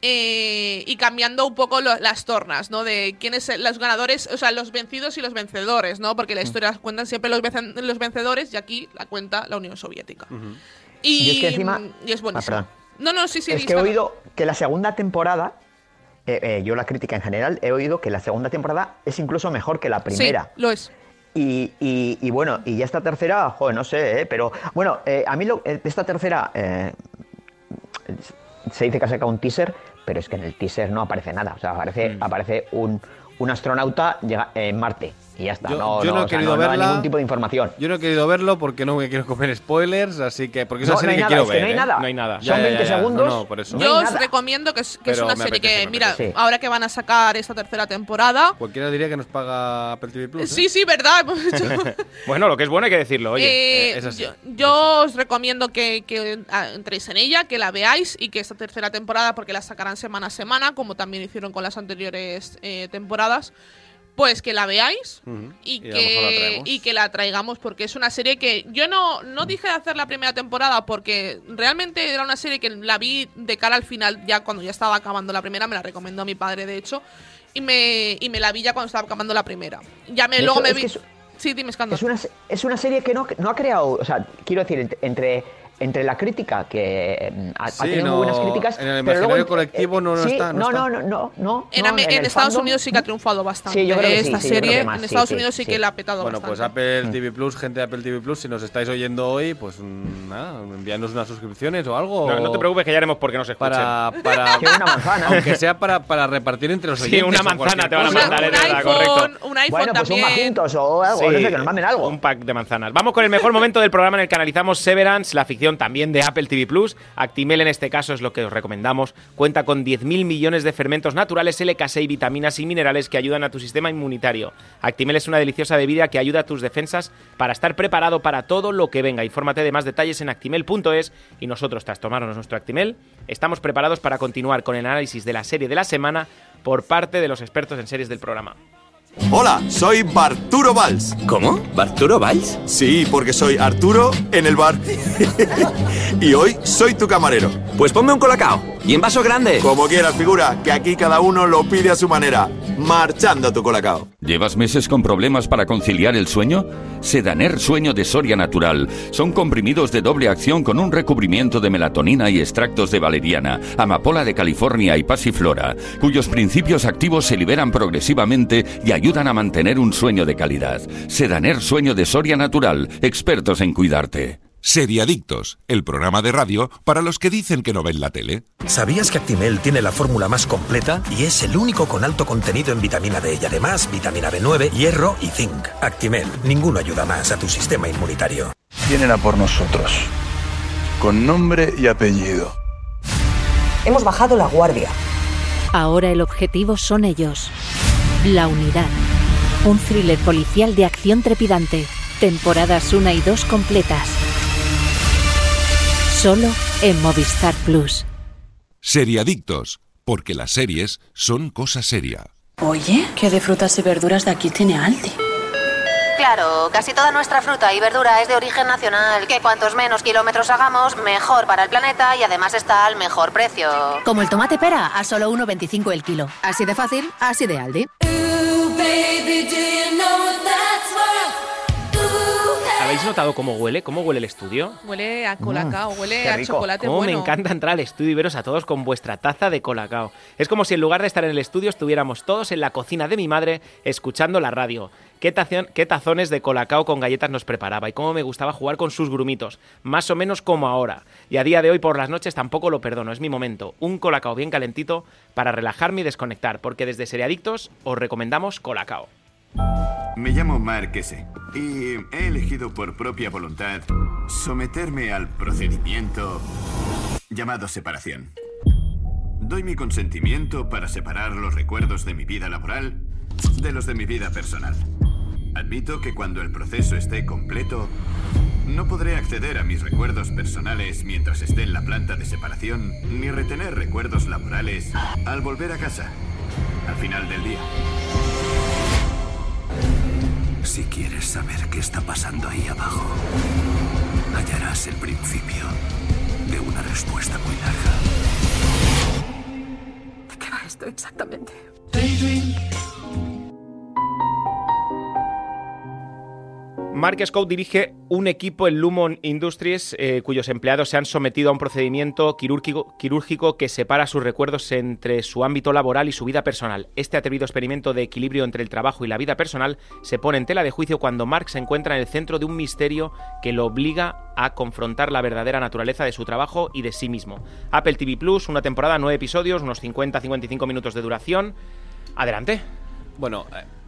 eh, y cambiando un poco lo- las tornas, ¿no? De quiénes los ganadores, o sea, los vencidos y los vencedores, ¿no? Porque la historia la cuentan siempre los, vencen- los vencedores y aquí la cuenta la Unión Soviética. y, Y es que encima- y es buenísimo. Ah, perdón. no, no, sí, sí. es que he oído que la segunda temporada, eh, eh, yo la crítica en general, he oído que la segunda temporada es incluso mejor que la primera. Sí, lo es. Y, y- y bueno, y ya esta tercera, joder, no sé, ¿eh? pero bueno, eh, a mí lo, esta tercera eh, se dice que ha sacado un teaser, pero es que en el teaser no aparece nada. O sea, aparece, Mm. aparece un, un astronauta llega en Marte y ya está. Yo- no, yo no he o sea, querido no da verla. ningún tipo de información. Yo no he querido verlo porque no me quiero comer spoilers, así que. Porque es una no serie hay que nada, quiero es que ver. no hay ¿eh? nada. No hay nada. Ya, Son ya, 20 ya, ya. segundos. No, no, por eso. No Yo hay os nada. recomiendo que es, que es Pero una serie apetece, que, mira. Sí. ahora que van a sacar esta tercera temporada. Cualquiera diría que nos paga Apple TV Plus. ¿eh? Sí, sí, verdad. Bueno, lo que es bueno hay que decirlo, oye. Eh, eh, es así, yo os recomiendo que, que, ah, entréis en ella, que la veáis y que esta tercera temporada, porque la sacarán semana a semana, como también hicieron con las anteriores eh, temporadas, pues que la veáis y, que, y que la traigamos, porque es una serie que yo no, no dije de hacer la primera temporada, porque realmente era una serie que la vi de cara al final, ya cuando ya estaba acabando la primera, me la recomendó mi padre, de hecho, y me, y me la vi ya cuando estaba acabando la primera. Ya me, luego hecho, me es vi... que es- Sí, dime, Escándalo. Es una, se- es una serie que no, no ha creado, o sea, quiero decir, ent- entre, entre la crítica, que mm, ha, Sí, tenido no, muy buenas críticas. en el pero luego imaginario entre- colectivo no- no sí, está, no No, está. no, no, no, no. En, Estados fandom- Unidos sí que ha triunfado bastante. Sí, yo creo que sí, esta sí, serie que más, en sí, Estados sí, Unidos sí, sí. que la ha petado Bueno, pues. Apple TV Plus, gente de Apple TV Plus, si nos estáis oyendo hoy, pues mm, nada, enviadnos unas suscripciones o algo. No, no te preocupes que ya haremos porque nos escuchen. Para, para, Que una manzana. aunque sea para, para repartir entre los Sí, una manzana te van a mandar, un es verdad, iPhone, correcto. un iPhone Bueno, pues un o algo, Sí, no sé, que nos manden algo. Un pack de manzanas. Vamos con el mejor momento del programa en el que analizamos Severance, la ficción también de Apple TV Plus. Actimel en este caso es lo que os recomendamos. Cuenta con 10.000 millones de fermentos naturales, LK6, vitaminas y minerales que ayudan a tu sistema inmunitario. Actimel es una deliciosa bebida que ayuda a tus defensas para estar preparado para todo lo que venga. Infórmate de más detalles en actimel.es y nosotros, tras tomarnos nuestro Actimel, estamos preparados para continuar con el análisis de la serie de la semana por parte de los expertos en series del programa. Hola, soy Barturo Valls. ¿Cómo? ¿Barturo Valls? Sí, porque soy Arturo en el bar. y hoy soy tu camarero. Pues ponme un colacao. Y en vaso grande. Como quieras, figura, que aquí cada uno lo pide a su manera. Marchando tu colacao. ¿Llevas meses con problemas para conciliar el sueño? Sedaner Sueño de Soria Natural. Son comprimidos de doble acción con un recubrimiento de melatonina y extractos de valeriana, amapola de California y pasiflora, cuyos principios activos se liberan progresivamente y ayudan ayudan a mantener un sueño de calidad. Sedaner Sueño de Soria Natural, expertos en cuidarte. Seriadictos, el programa de radio para los que dicen que no ven la tele. ¿Sabías que Actimel tiene la fórmula más completa y es el único con alto contenido en vitamina D y además vitamina B9, hierro y zinc? Actimel, ninguno ayuda más a tu sistema inmunitario. Vienen a por nosotros. Con nombre y apellido. Hemos bajado la guardia. Ahora el objetivo son ellos. La unidad. Un thriller policial de acción trepidante. Temporadas 1 y 2 completas. Solo en Movistar Plus. Seriadictos, porque las series son cosa seria. Oye, ¿qué de frutas y verduras de aquí tiene Aldi? Claro, casi toda nuestra fruta y verdura es de origen nacional, que cuantos menos kilómetros hagamos, mejor para el planeta y además está al mejor precio. Como el tomate pera, a solo 1,25 el kilo. Así de fácil, así de Aldi. ¿Habéis notado cómo huele? ¿Cómo huele el estudio? Huele a colacao, huele Qué a rico. chocolate Cómo bueno. me encanta entrar al estudio y veros a todos con vuestra taza de colacao. Es como si en lugar de estar en el estudio estuviéramos todos en la cocina de mi madre escuchando la radio. Qué, tazones de colacao con galletas nos preparaba y cómo me gustaba jugar con sus grumitos, más o menos como ahora. Y a día de hoy por las noches tampoco lo perdono, es mi momento. Un colacao bien calentito para relajarme y desconectar, porque desde Seriadictos os recomendamos colacao. Me llamo Mark y he elegido por propia voluntad someterme al procedimiento llamado separación. Doy mi consentimiento para separar los recuerdos de mi vida laboral de los de mi vida personal. Admito que cuando el proceso esté completo, no podré acceder a mis recuerdos personales mientras esté en la planta de separación, ni retener recuerdos laborales al volver a casa, al final del día. Si quieres saber qué está pasando ahí abajo, hallarás el principio de una respuesta muy larga. ¿De qué va esto exactamente? Mark Scout dirige un equipo en Lumon Industries eh, cuyos empleados se han sometido a un procedimiento quirúrgico, quirúrgico que separa sus recuerdos entre su ámbito laboral y su vida personal. Este atrevido experimento de equilibrio entre el trabajo y la vida personal se pone en tela de juicio cuando Mark se encuentra en el centro de un misterio que lo obliga a confrontar la verdadera naturaleza de su trabajo y de sí mismo. Apple TV Plus, una temporada, nueve episodios, unos 50-55 minutos de duración. Adelante. Bueno,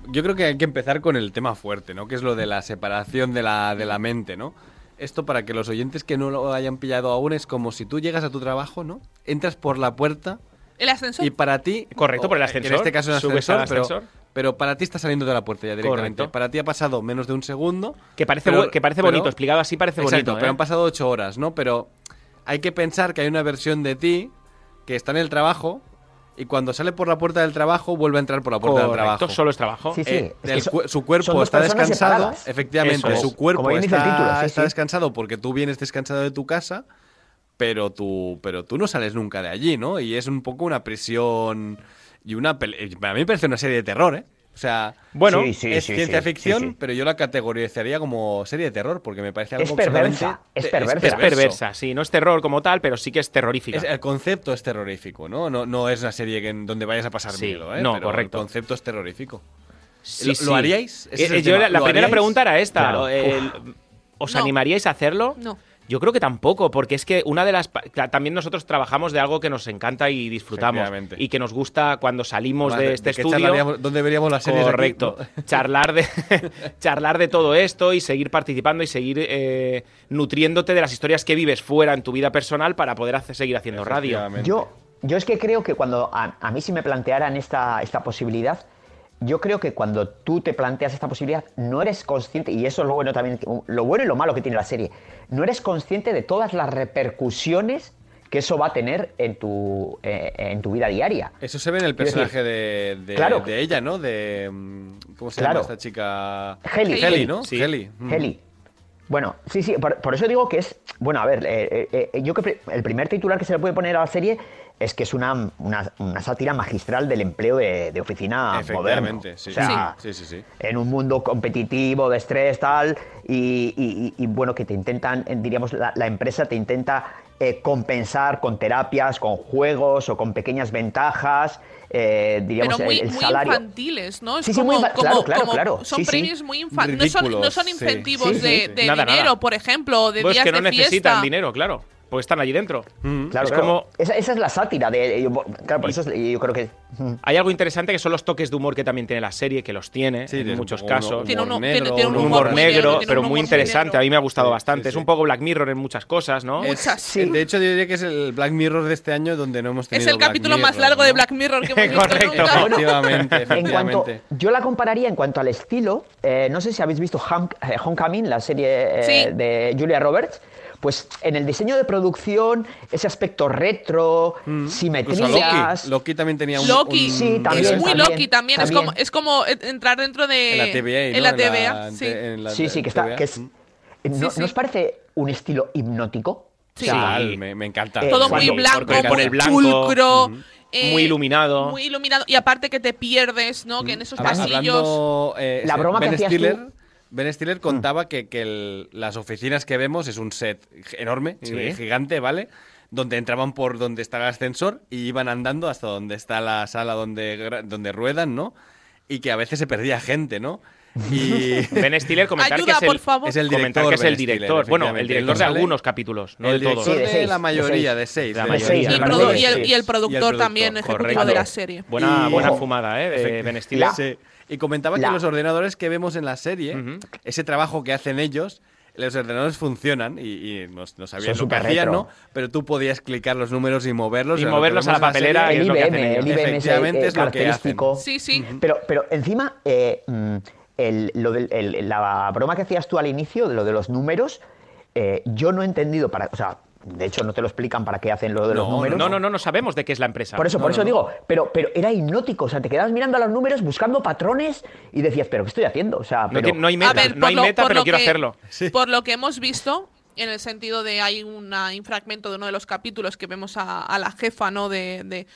yo creo que hay que empezar con el tema fuerte, ¿no? Que es lo de la separación de la, de la mente, ¿no? Esto para que los oyentes que no lo hayan pillado aún es como si tú llegas a tu trabajo, ¿no? Entras por la puerta El ascensor. y para ti... Correcto, por el ascensor. En este caso el Subes ascensor, pero, pero para ti está saliendo de la puerta ya directamente. Correcto. Para ti ha pasado menos de un segundo. Que parece, pero- que parece pero- bonito, explicado así parece Exacto, bonito. pero ¿eh? han pasado ocho horas, ¿no? Pero hay que pensar que hay una versión de ti que está en el trabajo y cuando sale por la puerta del trabajo vuelve a entrar por la puerta del trabajo. solo es trabajo. Sí, sí. Eh, es el que so- cu- su cuerpo está descansado, separadas. efectivamente, es. su cuerpo está, título, sí, está sí. descansado porque tú vienes descansado de tu casa, pero tú, pero tú no sales nunca de allí, ¿no? Y es un poco una prisión y una pele- A mí me parece una serie de terror, ¿eh? O sea, Bueno, Sí, sí, es sí, ciencia sí, ficción, sí, sí. pero yo la categorizaría como serie de terror porque me parece algo Es perversa, absolutamente- es perversa. Es perversa, sí. No es terror como tal, pero sí que es terrorífica. Es- el concepto es terrorífico, ¿no? No, no es una serie que, en donde vayas a pasar Sí, miedo, ¿eh? no, Pero correcto. El concepto es terrorífico. Sí, ¿Lo- sí. lo haríais? Eh, yo la, la ¿Lo primera haríais? pregunta era esta. Claro. el- ¿Os No. animaríais a hacerlo? No. Yo creo que tampoco, porque es que una de las... También nosotros trabajamos de algo que nos encanta y disfrutamos. Y que nos gusta cuando salimos Además, de este de estudio... ¿Dónde veríamos las series aquí, Correcto. no? charlar, de, charlar de todo esto y seguir participando y seguir eh, nutriéndote de las historias que vives fuera en tu vida personal para poder hacer- seguir haciendo radio. Yo, yo es que creo que cuando a, a mí si me plantearan esta, esta posibilidad, yo creo que cuando tú te planteas esta posibilidad, no eres consciente, y eso es lo bueno también, lo bueno y lo malo que tiene la serie, no eres consciente de todas las repercusiones que eso va a tener en tu, eh, en tu vida diaria. Eso se ve en el decir, personaje de, de, claro. de ella, ¿no? De. mm, ¿Cómo se Claro. llama esta chica? Heli. Heli, ¿no? Sí. Heli. Mm. Heli. Bueno, sí, sí, por, por eso digo que es. Bueno, a ver, eh, eh, eh, yo que el primer titular que se le puede poner a la serie es que es una, una, una sátira magistral del empleo de, de oficina moderno. Sí. O sea, sí, sí, sí. en un mundo competitivo, de estrés, tal, y, y- y- y, bueno, que te intentan, diríamos, la, la empresa te intenta eh, compensar con terapias, con juegos o con pequeñas ventajas. Eh, diríamos, Pero muy, el, el muy salario. infantiles, ¿no? Es Sí, sí, como, muy infa- como- claro, claro, como- claro. Son Sí, sí. premios muy infantiles. No son, no son incentivos Sí, sí, de, sí. de Nada, dinero, nada. por ejemplo, o de Pues días que no de necesitan fiesta. dinero, claro. Pues están allí dentro. Claro, es claro. como. Esa, esa es la sátira de. yo- claro, por eso es- yo creo que. Hay algo interesante que son los toques de humor que también tiene la serie, que los tiene Sí, en muchos casos. humor Tiene uno- negro, tiene- tiene un humor muy negro, negro, tiene pero un muy humor interesante. negro. A mí me ha gustado Sí, bastante. sí, Es un poco Black Mirror en muchas cosas, ¿no? Es- Muchas. sí, de hecho, yo diría que es el Black Mirror de este año donde no hemos Es tenido el Black capítulo más Mirror, largo de ¿no? Black Mirror que hemos visto Correcto. nunca. Efectivamente, En cuanto, efectivamente. yo la compararía en cuanto al estilo. eh, no sé si habéis visto Hum- eh, Homecoming, la serie eh, Sí. de Julia Roberts. Pues en el diseño de producción, ese aspecto retro, Mm. Simetrías. Loki. Loki también tenía un. Loki, un- Sí, también, es muy también, Loki también, Es, también. como, es como entrar dentro de... En la TVA, ¿no? En la TVA, en sí. en la Sí, sí, que está. Que es, Mm. ¿no, sí. ¿no os parece un estilo hipnótico? Sí. O sea, Total, me, me encanta. Eh, Todo muy blanco, muy el blanco, pulcro. eh, Muy iluminado. Muy iluminado. Y aparte que te pierdes, ¿no? Que en esos Habla- pasillos... Hablando, eh, La ese- broma que ben hacías Stiller, tú-. Ben Stiller contaba que, que el- las oficinas que vemos es un set enorme, Sí. eh, gigante, ¿vale? Donde entraban por donde está el ascensor y iban andando hasta donde está la sala donde, donde ruedan, ¿no? Y que a veces se perdía gente, ¿no? Y Ben Stiller comentar Ayuda, que es el, favor. es el director. que es el Ben Stiller, director. Bueno, el director de algunos capítulos, no el de todos. de la de mayoría, seis. de seis. De. Y, el la produ- mayoría, y el- sí. y el productor Y el también ejecutivo correcto. de la serie. Buena, Y- buena fumada, ¿eh? De Ben Stiller. La- Sí. Y comentaba La- que los ordenadores que vemos en la serie, ese trabajo que hacen ellos, los ordenadores funcionan y, y no, no sabían lo que hacían. ¿no? Pero tú podías clicar los números y moverlos. Y moverlos a la papelera, el IBM, ellos. el IBM ese, Efectivamente eh, es lo que hacen. Sí, sí. Pero, pero encima, eh, mm, el- lo del- el- la broma que hacías tú al inicio, de lo de los números, eh, yo no he entendido para. O sea, de hecho, no te lo explican para qué hacen lo de los números. No, no, no, no sabemos de qué es la empresa. Por eso, No, por no, eso no. digo, pero, pero era hipnótico, o sea, te quedabas mirando a los números, buscando patrones y decías, pero ¿qué estoy haciendo? O sea, No, pero, tiene- no hay meta, ver, no hay lo- meta pero quiero que- hacerlo. Por lo que hemos visto, en el sentido de hay una, un fragmento de uno de los capítulos que vemos a, a la jefa, ¿no? De, de-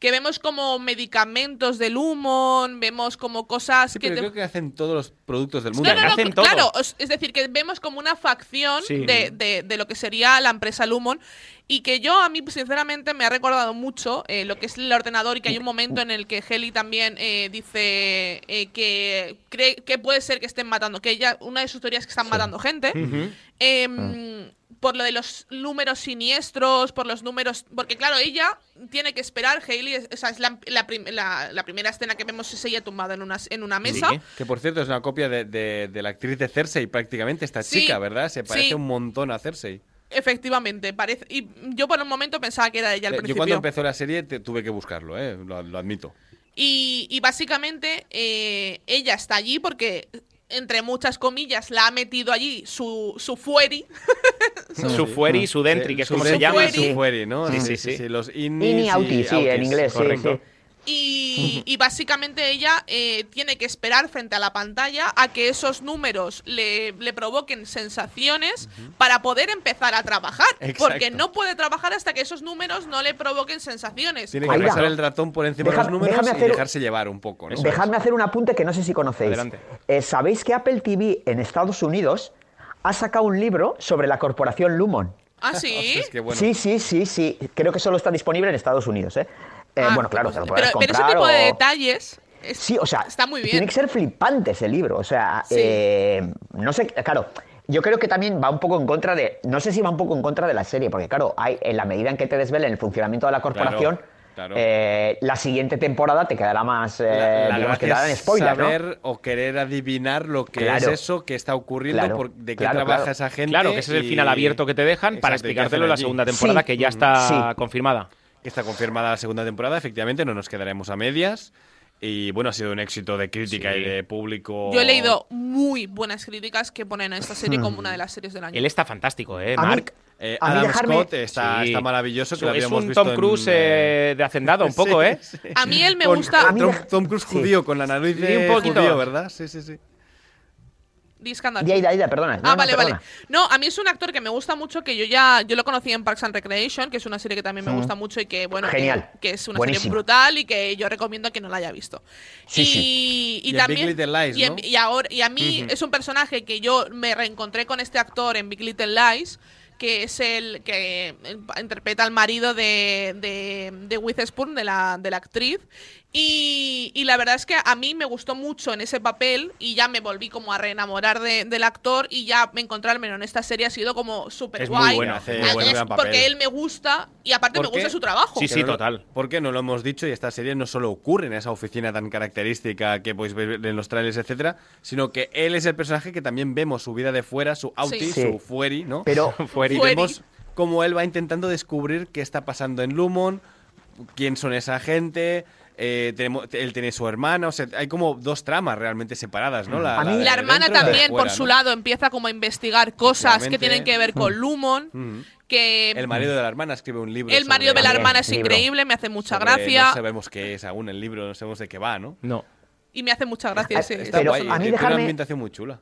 que vemos como medicamentos del humo, vemos como cosas Sí, que pero te- creo que hacen todos los productos del mundo. No, no, no, hacen todo. claro, es decir, que vemos como una facción Sí. de, de- de lo que sería la empresa Lumon y que yo a mí sinceramente me ha recordado mucho eh, lo que es el ordenador y que hay un momento en el que Heli también eh, dice eh, que cree que puede ser que estén matando, que ella, una de sus teorías es que están matando gente. Em, Por lo de los números siniestros, por los números. Porque, claro, ella tiene que esperar. Hailey, es- esa es la, la prim- la- la primera escena que vemos, es ella tumbada en una, en una mesa. Que por cierto es una copia de, de- de la actriz de Cersei, prácticamente, esta Sí, chica, ¿verdad? Se parece sí. un montón a Cersei. Efectivamente, parece. Y yo por un momento pensaba que era ella al Eh, Yo principio. cuando empezó la serie te- tuve que buscarlo, ¿eh? lo, lo admito. Y, y básicamente eh, ella está allí porque, entre muchas comillas, la ha metido allí su, su fueri. Su fueri y su dentri, que es como se llama. Su fueri, ¿no? Sí, sí, sí. Los auti, sí, en inglés, correcto. Y, y básicamente ella eh, tiene que esperar frente a la pantalla a que esos números le, le provoquen sensaciones para poder empezar a trabajar. Exacto. Porque no puede trabajar hasta que esos números no le provoquen sensaciones. Tiene que pasar el ratón por encima de los números y hacer- dejarse llevar un poco, ¿no? Dejadme hacer un apunte que no sé si conocéis. Adelante. Eh, ¿Sabéis que Apple TV en Estados Unidos ha sacado un libro sobre la corporación Lumon? Ah, sí. Ostras, qué bueno. Sí, sí, sí, sí. Creo que solo está disponible en Estados Unidos, ¿eh? Eh, Ah, bueno, claro, te lo pero, puedes pero ese comprar tipo de detalles es- Sí, o sea, está muy bien. tiene que ser flipante ese libro. O sea, Sí. eh, no sé, claro, yo creo que también va un poco en contra de, no sé si va un poco en contra de la serie, porque claro, hay, en la medida en que te desvelen el funcionamiento de la corporación, claro. eh, la siguiente temporada te quedará más, eh, La, la digamos que te darán ¿no? saber o querer adivinar lo que Claro. es eso que está ocurriendo, Claro, por- de qué claro, trabaja claro. esa gente. Claro, que ese es el final abierto que te dejan para Exacto, explicártelo en la segunda temporada, Sí. que ya está Sí. confirmada. Está confirmada la segunda temporada, efectivamente, no nos quedaremos a medias. Y bueno, ha sido un éxito de crítica Sí. y de público. Yo he leído muy buenas críticas que ponen a esta serie como una de las series del año. Él está fantástico, ¿eh? A mí- Mark. Eh, Adam dejarme- Scott está, Sí. está maravilloso, que lo es habíamos un visto Tom en, Cruise eh, eh, de hacendado, un poco, sí, ¿eh? sí. A mí él me Con- gusta- con Tom, Tom Cruise Sí. judío, con la nariz Sí, de un poquito. judío, ¿verdad? Sí, sí, sí. Di escándalo. Di, Aida, Aida, perdona. No, Ah, no, vale, perdona. vale. No, a mí es un actor que me gusta mucho, que yo ya yo lo conocí en Parks and Recreation, que es una serie que también me Mm. gusta mucho y que, bueno, que- Genial. Que, es una serie brutal y que yo recomiendo que no la haya visto. Sí, y, sí. y Y en también. Big Little Lies, y, en- ¿no? y ahora, y a mí es un personaje que yo me reencontré con este actor en Big Little Lies que es el que interpreta al marido de, de, de Witherspoon, de la, de la actriz. Y, y la verdad es que a mí me gustó mucho en ese papel y ya me volví como a reenamorar de- del actor y ya encontrármelo en esta serie ha sido como súper Es muy guay. bueno, hace buen gran papel. porque él me gusta y aparte me gusta su trabajo. Que no lo- Porque no lo hemos dicho y esta serie no solo ocurre en esa oficina tan característica que podéis ver en los trailers, etcétera, sino que él es el personaje que también vemos su vida de fuera, su outie, Sí. su fueri, ¿no? Pero- fueri. Y vemos cómo él va intentando descubrir qué está pasando en Lumon, quién son esa gente. Eh, tenemos, él tiene su hermana, o sea, hay como dos tramas realmente separadas, ¿no? La hermana dentro y la de también, por su lado, empieza como a investigar cosas que tienen que ver con Mm. Lumon. Mm. Que El marido de la hermana escribe un libro. el marido de la hermana es increíble, me hace mucha sobre- gracia. No sabemos qué es aún el libro, no sabemos de qué va, ¿no? No. Y me hace mucha gracia ese, ese Está Pero guay, a mí tiene una dejarme- ambientación muy chula.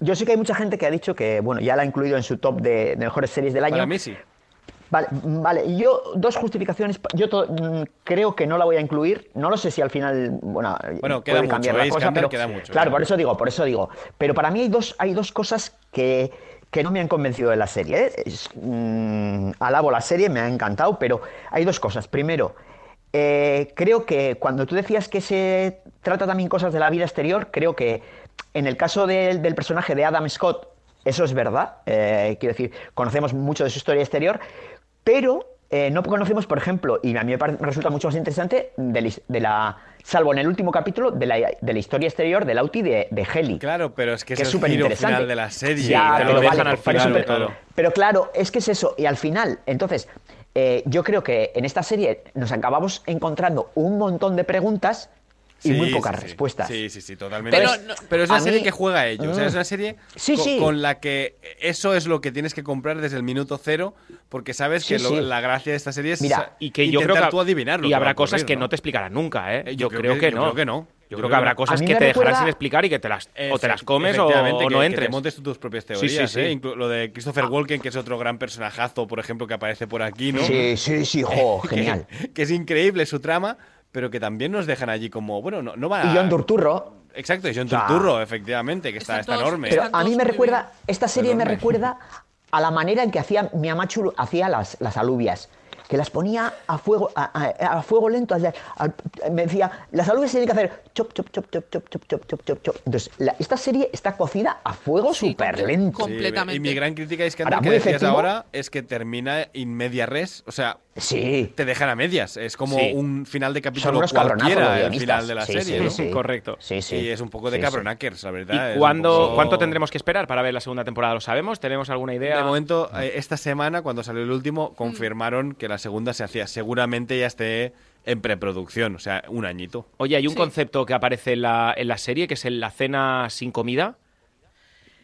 Yo sé que hay mucha gente que ha dicho que, bueno, ya la ha incluido en su top de, de mejores series del año. Para mí sí. Vale, mm, vale. Yo, dos justificaciones. Yo to- mm, creo que no la voy a incluir. No lo sé si al final, bueno, Bueno, queda puede cambiar mucho, la cosa, pero queda mucho, claro, por eso digo, por eso digo. Pero para mí hay dos, hay dos cosas que, que no me han convencido de la serie. ¿eh? Es, mm, alabo la serie, me ha encantado, pero hay dos cosas. Primero, eh, creo que cuando tú decías que se trata también cosas de la vida exterior, creo que en el caso del- del personaje de Adam Scott, eso es verdad. eh, quiero decir, conocemos mucho de su historia exterior, pero eh, no conocemos, por ejemplo, y a mí me, resulta mucho más interesante, de la, de la- salvo en el último capítulo, de la, de la historia exterior del Auti de, de Heli. Claro, pero es que, que es súper interesante. final de la serie. Ya, te lo dejan vale, al final pero- todo. Pero claro, es que es eso. Y al final, entonces, eh, yo creo que en esta serie nos acabamos encontrando un montón de preguntas y Sí, muy pocas sí. respuestas. Sí, sí, sí, totalmente. Pero no- pero es una serie mí- que juega a ello. O sea, es Mm. una serie Sí, co- sí. con la que eso es lo que tienes que comprar desde el minuto cero, porque sabes Sí, que lo- la gracia de esta serie es Mira, y que yo creo intentar que tú adivinar lo y que habrá cosas ocurrir, que ¿no? no te explicarán nunca, ¿eh? Eh, Yo, creo, que, yo no. creo que no. Yo creo que habrá cosas que te dejarán recuerda- sin explicar y que te las o te las comes o, que- no que entres. te montes tú tus propias teorías, sí, ¿eh? sí. Inclu- Lo de Christopher Walken, que es otro gran personajazo, por ejemplo, que aparece por aquí, ¿no? Sí, sí, sí, jo, Que- genial. que es increíble su trama, pero que también nos dejan allí como, bueno, no, no va Y John Turturro. Exacto, y John O sea, Turturro, efectivamente, que está, está enorme. Pero a mí me recuerda, esta serie me recuerda a la manera en que hacía Miamachu hacía las, las alubias. Que las ponía a fuego, a, a- a fuego lento. a- a- me decía, las alubias tienen que hacer chop, chop, chop, chop, chop, chop, chop, chop, chop, chop. Entonces, la- esta serie está cocida a fuego súper lento. Sí, y mi gran crítica es que Ahora, que decías efectivo. ahora es que termina in media res, o sea, sí. te dejan a medias, es como Sí. un final de capítulo cualquiera el final de la Sí, serie, sí, ¿no? sí. Correcto. Sí, sí. Y es un poco de cabronackers, la verdad. ¿Y un cuándo, poco- cuánto tendremos que esperar para ver la segunda temporada? ¿Lo sabemos? ¿Tenemos alguna idea? De momento, eh, esta semana, cuando salió el último, confirmaron que la segunda se hacía. Seguramente ya esté en preproducción, o sea, un añito. Oye, hay un Sí. concepto que aparece en la, en la serie que es el- la cena sin comida.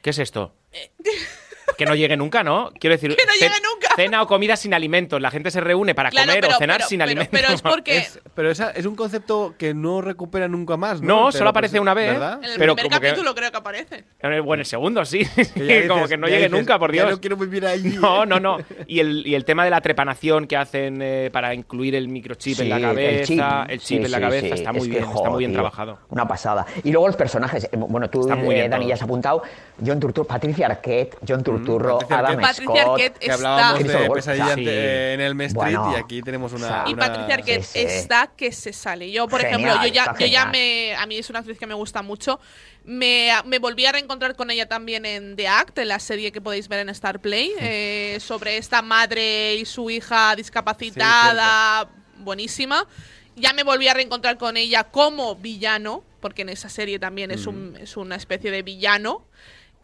¿Qué es esto? Que no llegue nunca, ¿no? Quiero decir. Que no llegue nunca. cena o comida sin alimentos. La gente se reúne para Claro, comer pero- o cenar pero- sin pero- alimentos. pero es porque- Es- pero esa es un concepto que no recupera nunca más, ¿no? No, solo lo aparece una vez, ¿verdad? En el Pero primer que- capítulo creo que aparece. En el- Bueno, el segundo, sí. Que como que no llegue dices, nunca, por Dios. no quiero vivir ahí. No, no, no. Y el, y el tema de la trepanación que hacen eh, para incluir el microchip en la cabeza, el chip, Sí, en la cabeza, sí. está Es muy bien, está muy bien tío, trabajado. Una pasada. Y luego los personajes. eh, Bueno, tú, eh, bien Dani, ya has apuntado. John Turturro, Patricia Arquette, John Turturro, Patricia Adam Arquette. Patricia Scott. Arquette Que hablábamos de pesadilla sí. en el Street Bueno, y aquí tenemos una. o sea, Y Patricia Arquette sí, sí. está que se sale. Yo, por Genial, ejemplo, yo ya, yo me. A mí es una actriz que me gusta mucho. Me, me volví a reencontrar con ella también en The Act, en la serie que podéis ver en Star Play, eh, sobre esta madre y su hija discapacitada. buenísima. Ya me volví a reencontrar con ella como villano, porque en esa serie también es, un, es una especie de villano.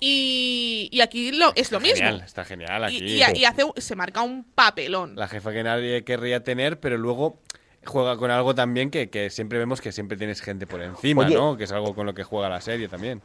Y, y aquí lo, es lo mismo. Está genial aquí. Y, y- y hace, se marca un papelón. La jefa que nadie querría tener, pero luego juega con algo también que, que siempre vemos que siempre tienes gente por encima, Oye. ¿no? Que es algo con lo que juega la serie también.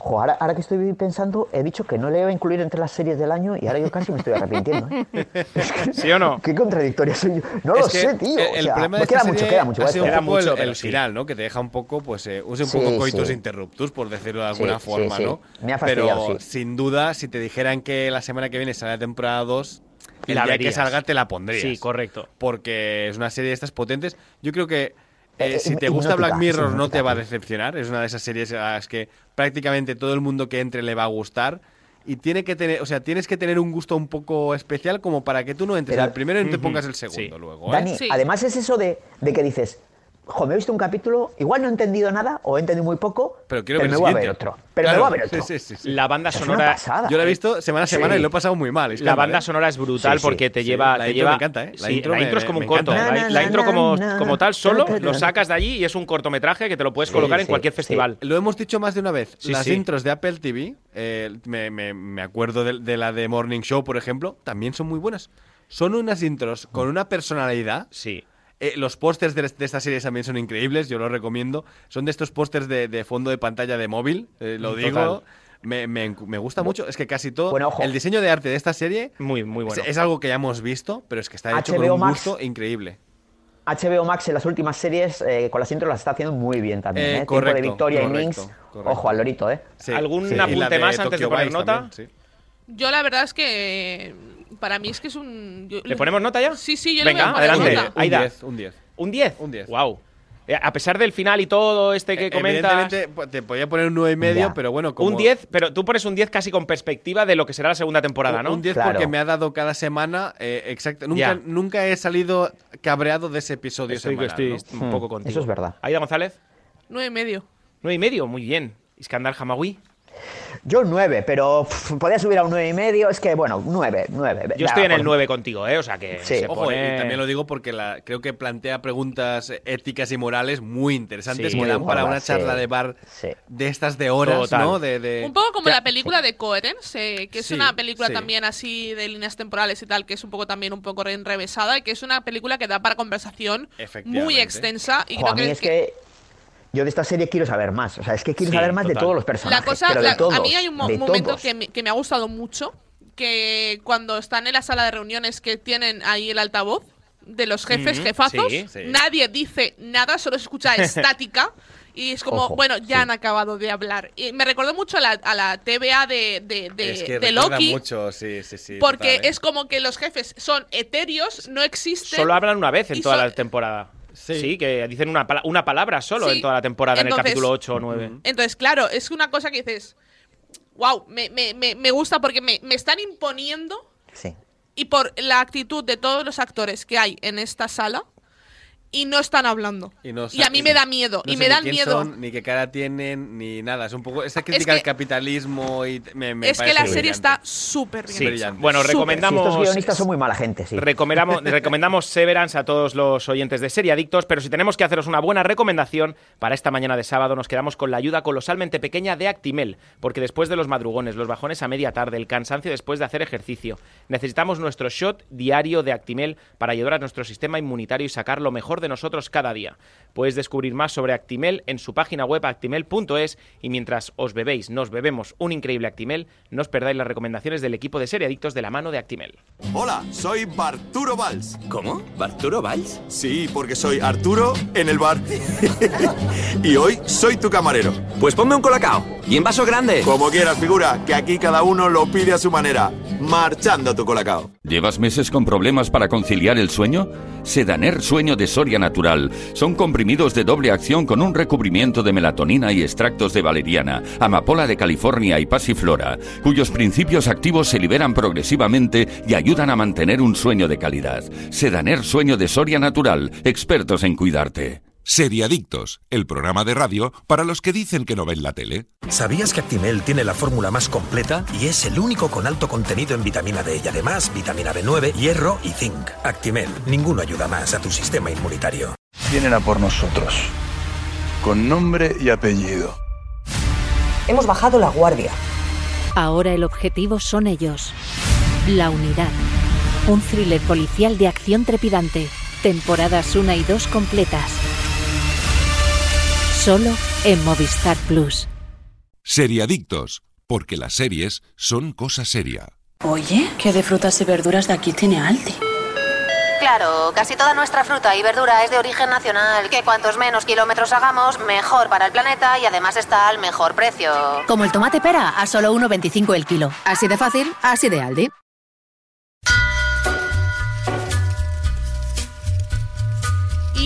Jo, ahora, ahora que estoy pensando, he dicho que no le iba a incluir entre las series del año y ahora yo casi me estoy arrepintiendo. ¿eh? ¿Sí o no? Qué contradictoria soy yo. No Es lo que sé, tío. El, o el sea, problema de queda mucho, serie queda mucho. ha sido esto. un poco mucho, el, el final, ¿no? Que te deja un poco, pues, eh, usa un Sí, poco coitus sí. interruptus, por decirlo de alguna Sí, forma, sí, sí. ¿no? Me ha fastidiado, Pero sí. sin duda, si te dijeran que la semana que viene sale la temporada 2, el La día que salga te la pondrías. Sí, correcto. Porque es una serie de estas potentes. Yo creo que eh, Eh, si te gusta Black Mirror no te va a decepcionar. Es una de esas series a las que prácticamente todo el mundo que entre le va a gustar. y tiene que tener, o sea, tienes que tener un gusto un poco especial como para que tú no entres Pero- el primero y no te Ujú. pongas el segundo luego. ¿eh? Dani, además es eso de, de que dices, jo, me he visto un capítulo, igual no he entendido nada o he entendido muy poco, Pero quiero ver me voy a ver otro. Pero Claro, me voy a ver otro. sí, sí, sí. La banda sonora. pasada. Yo la he visto semana a semana Sí. y lo he pasado muy mal. es La mal, banda ¿eh? sonora es brutal Sí, sí. porque te Sí, lleva. la te intro lleva me encanta, ¿eh? La sí, intro la me- intro es como un corto. La, la intro como, Na, na, como tal solo na, na, lo sacas de allí y es un cortometraje que te lo puedes Sí, colocar en sí, cualquier sí. festival. Lo hemos dicho más de una vez. Sí, Las sí. intros de Apple TV, eh, me, me- me acuerdo de, de la de Morning Show, por ejemplo, también son muy buenas. Son unas intros con una personalidad. Sí. Eh, los pósters de, de esta serie también son increíbles, yo los recomiendo. Son de estos pósters de, de fondo de pantalla de móvil, eh, lo Total. digo. Me, me- me gusta mucho. Es que casi todo. Bueno, ojo. El diseño de arte de esta serie Muy, muy bueno. es, es algo que ya hemos visto, pero es que está hecho con HBO un Max. gusto increíble. HBO Max en las últimas series eh, con las intros las está haciendo muy bien también. Eh, ¿eh? Tiempo correcto, de Victoria y correcto, Minx. correcto. Ojo al lorito, ¿eh? Sí, ¿Algún sí. Apunte más antes de Tokyo poner Vice nota? también, sí. Yo la verdad es que para mí es que es un... yo- ¿Le ponemos nota ya? Sí, sí, yo le voy Venga, a poner adelante. nota. Un Aida. 10, un 10. ¿Un 10? Un 10. Wow. A pesar del final y todo este que comentas. Evidentemente, pues, te podía poner un 9 y medio, Ya. pero bueno, como Un 10, pero tú pones un 10 casi con perspectiva de lo que será la segunda temporada, ¿no? Un 10 Claro. porque me ha dado cada semana, eh, exacto. Nunca, Ya. nunca he salido cabreado de ese episodio Estoy, semanal, estoy ¿no? un poco Hmm, contigo. eso es verdad. Aida González, Nueve y medio. 9 y medio, muy bien. Iskandar Hamawi. Yo un 9, pero pff, podía subir a un 9 y medio. Es que, bueno, 9, 9. Yo estoy en el 9 contigo, ¿eh? O sea que Sí. se Ojo, pone- y también lo digo porque la, creo que plantea preguntas éticas y morales muy interesantes Sí, que muy dan para una charla sí. de bar Sí. de estas de horas, Total. ¿no? De, de- Un poco como la película de Coherence, eh, que es Sí, una película sí. también así de líneas temporales y tal, que es un poco también un poco enrevesada y que es una película que da para conversación muy extensa y Jo, creo a mí que, es que yo de esta serie quiero saber más. O sea, es que quiero Sí, saber más de todos los personajes. la cosa, pero de la- todos, a mí hay un mo- momento que me, que me ha gustado mucho, que cuando están en la sala de reuniones que tienen ahí el altavoz de los jefes, jefazos, sí, sí. nadie dice nada, solo se escucha estática. Y es como, Ojo, bueno, ya sí. han acabado de hablar. Y me recordó mucho a la, a la TVA de, de, de, es que de Loki. mucho, sí, sí, sí. Porque total, ¿eh? es como que los jefes son etéreos, no existen. Solo hablan una vez en toda la temporada. Sí. Sí. que dicen una, pala- una palabra solo Sí. en toda la temporada, en el capítulo 8 o 9. Entonces, claro, es una cosa que dices, wow, me, me, me, me gusta porque me, me están imponiendo Sí. y por la actitud de todos los actores que hay en esta sala y no están hablando. Y, no a mí me da miedo, no y sé me ni dan quién miedo. son, ni qué cara tienen, ni nada. Es un poco esa crítica que- al capitalismo y me, me es que la serie está súper bien. Sí. hecha. brillante. Bueno. Sí, recomendamos. estos guionistas son muy mala gente, sí. Recomendamos, recomendamos Severance a todos los oyentes de Serie Adictos, pero si tenemos que haceros una buena recomendación para esta mañana de sábado, nos quedamos con la ayuda colosalmente pequeña de Actimel, porque después de los madrugones, los bajones a media tarde, el cansancio después de hacer ejercicio, necesitamos nuestro shot diario de Actimel para ayudar a nuestro sistema inmunitario y sacar lo mejor de nosotros cada día. Puedes descubrir más sobre Actimel en su página web actimel.es y mientras os bebéis, nos bebemos un increíble Actimel, no os perdáis las recomendaciones del equipo de Serie Adictos de la mano de Actimel. Hola, soy Barturo Valls. ¿Cómo? ¿Barturo Valls? Sí, porque soy Arturo en el bar. y hoy soy tu camarero. Pues ponme un colacao. Y en vaso grande. Como quieras, figura, que aquí cada uno lo pide a su manera. Marchando tu colacao. ¿Llevas meses con problemas para conciliar el sueño? Sedaner Sueño de Soria Natural. Son comprimidos de doble acción con un recubrimiento de melatonina y extractos de valeriana, amapola de California y pasiflora, cuyos principios activos se liberan progresivamente y ayudan a mantener un sueño de calidad. Sedaner Sueño de Soria Natural. Expertos en cuidarte. Seriadictos, el programa de radio para los que dicen que no ven la tele. ¿Sabías que Actimel tiene la fórmula más completa y es el único con alto contenido en vitamina D y además vitamina B9, hierro y zinc? Actimel, ninguno ayuda más a tu sistema inmunitario. Vienen a por nosotros. Con nombre y apellido. Hemos bajado la guardia. Ahora el objetivo son ellos. La unidad. Un thriller policial de acción trepidante. Temporadas 1 y 2 completas. Solo en Movistar Plus. Seriadictos, porque las series son cosa seria. Oye, ¿qué de frutas y verduras de aquí tiene Aldi? Claro, casi toda nuestra fruta y verdura es de origen nacional, que cuantos menos kilómetros hagamos, mejor para el planeta y además está al mejor precio. Como el tomate pera, a solo 1,25 el kilo. Así de fácil, así de Aldi.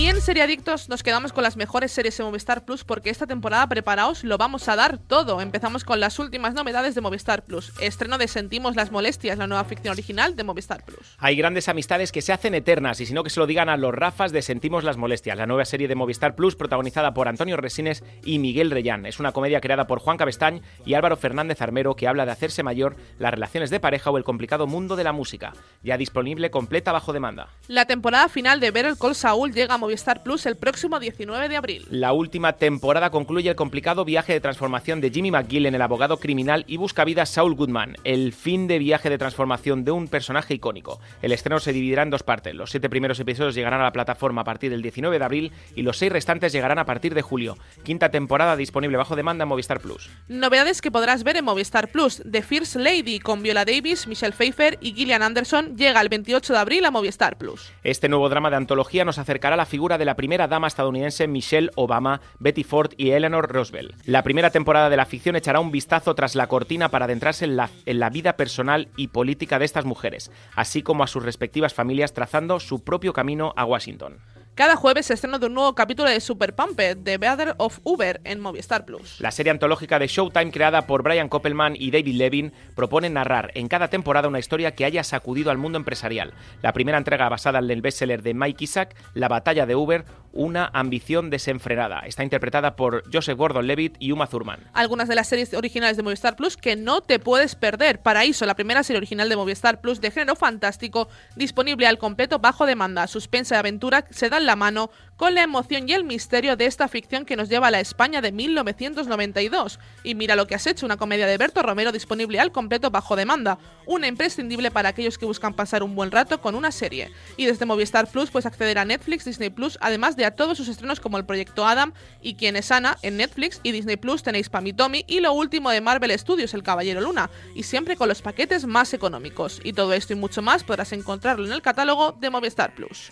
Y en Seriadictos nos quedamos con las mejores series de Movistar Plus porque esta temporada, preparaos, lo vamos a dar todo. Empezamos con las últimas novedades de Movistar Plus. Estreno de Sentimos las Molestias, la nueva ficción original de Movistar Plus. Hay grandes amistades que se hacen eternas y si no que se lo digan a los Rafas de Sentimos las Molestias, la nueva serie de Movistar Plus protagonizada por Antonio Resines y Miguel Reyán. Es una comedia creada por Juan Cabestañ y Álvaro Fernández Armero que habla de hacerse mayor, las relaciones de pareja o el complicado mundo de la música. Ya disponible completa bajo demanda. La temporada final de Better Call Saul llega a Movistar Plus el próximo 19 de abril. La última temporada concluye el complicado viaje de transformación de Jimmy McGill en el abogado criminal y busca vida Saul Goodman, el fin de viaje de transformación de un personaje icónico. El estreno se dividirá en dos partes. Los siete primeros episodios llegarán a la plataforma a partir del 19 de abril y los seis restantes llegarán a partir de julio. Quinta temporada disponible bajo demanda en Movistar Plus. Novedades que podrás ver en Movistar Plus. The First Lady con Viola Davis, Michelle Pfeiffer y Gillian Anderson llega el 28 de abril a Movistar Plus. Este nuevo drama de antología nos acercará a la figura de la primera dama estadounidense Michelle Obama, Betty Ford y Eleanor Roosevelt. La primera temporada de la ficción echará un vistazo tras la cortina para adentrarse en la, en la vida personal y política de estas mujeres, así como a sus respectivas familias trazando su propio camino a Washington. Cada jueves se estrena de un nuevo capítulo de Super Pumped, The Better of Uber, en Movistar Plus. La serie antológica de Showtime creada por Brian Koppelman y David Levin propone narrar en cada temporada una historia que haya sacudido al mundo empresarial. La primera entrega basada en el bestseller de Mike Isaac, La batalla de Uber, una ambición desenfrenada. Está interpretada por Joseph Gordon-Levitt y Uma Thurman. Algunas de las series originales de Movistar Plus que no te puedes perder. Paraíso, la primera serie original de Movistar Plus de género fantástico, disponible al completo bajo demanda. Suspensa y aventura se la mano con la emoción y el misterio de esta ficción que nos lleva a la España de 1992. Y mira lo que has hecho, una comedia de Berto Romero disponible al completo bajo demanda, una imprescindible para aquellos que buscan pasar un buen rato con una serie. Y desde Movistar Plus puedes acceder a Netflix, Disney Plus, además de a todos sus estrenos como el Proyecto Adam y Quien es Ana en Netflix y Disney Plus tenéis Pamitomi y lo último de Marvel Studios, El Caballero Luna, y siempre con los paquetes más económicos. Y todo esto y mucho más podrás encontrarlo en el catálogo de Movistar Plus.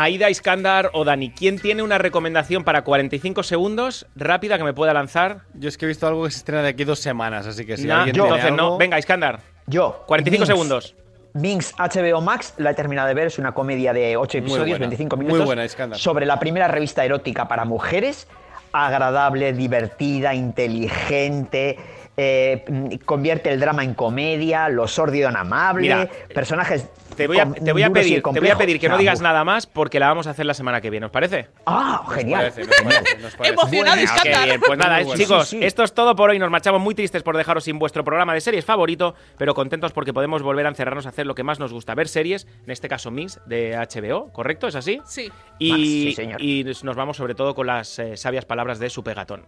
Aida Iskandar o Dani, ¿quién tiene una recomendación para 45 segundos rápida que me pueda lanzar? Yo es que he visto algo que se estrena de aquí dos semanas, así que si Nah, alguien yo, tiene entonces no. Venga, Iskandar. Yo. 45 Minx. segundos. Minx HBO Max, la he terminado de ver, es una comedia de 8 Muy episodios, buena, 25 muy minutos. buena, Iskandar. sobre la primera revista erótica para mujeres, agradable, divertida, inteligente. eh, convierte el drama en comedia, lo sórdido en amable, Mira, personajes. Te voy a, te voy a pedir, te voy a pedir que no digas nada más porque la vamos a hacer la semana que viene, ¿os parece? Ah, genial. parece, nos parece, nos parece. Emocionado qué Iskandar. bien. Pues nada, bueno. chicos, Sí, sí. esto es todo por hoy. Nos marchamos muy tristes por dejaros sin vuestro programa de series favorito, pero contentos porque podemos volver a encerrarnos a hacer lo que más nos gusta, ver series, en este caso Mix de HBO, ¿correcto? ¿Es así? Sí. Y, sí, señor. y nos vamos sobre todo con las eh, sabias palabras de su pegatón.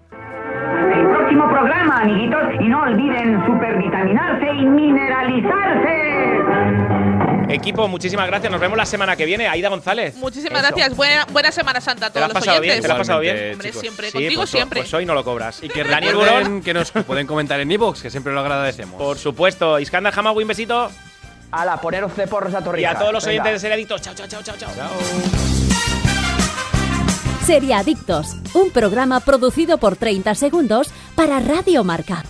El próximo programa, amiguitos, y no olviden supervitaminarse y mineralizarse. Equipo, muchísimas gracias. Nos vemos la semana que viene. Aida González. Muchísimas Eso. gracias. Buena, buena Semana Santa a ¿Te la todos has los pasado bien? oyentes. ¿Te la has pasado bien? Hombre, chicos. siempre. Sí, Contigo pues, siempre. Pues hoy no lo cobras. Y que Daniel Burón, que nos pueden comentar en iVoox, que siempre lo agradecemos. por supuesto. Iskandar Hamawi, un besito. Ala, poneros de porros a Y Torrijas. a todos los Venga. oyentes de Seriadictos. Chao, chao, chao, chao, chao. Seriadictos, un programa producido por 30 segundos para Radio Marca.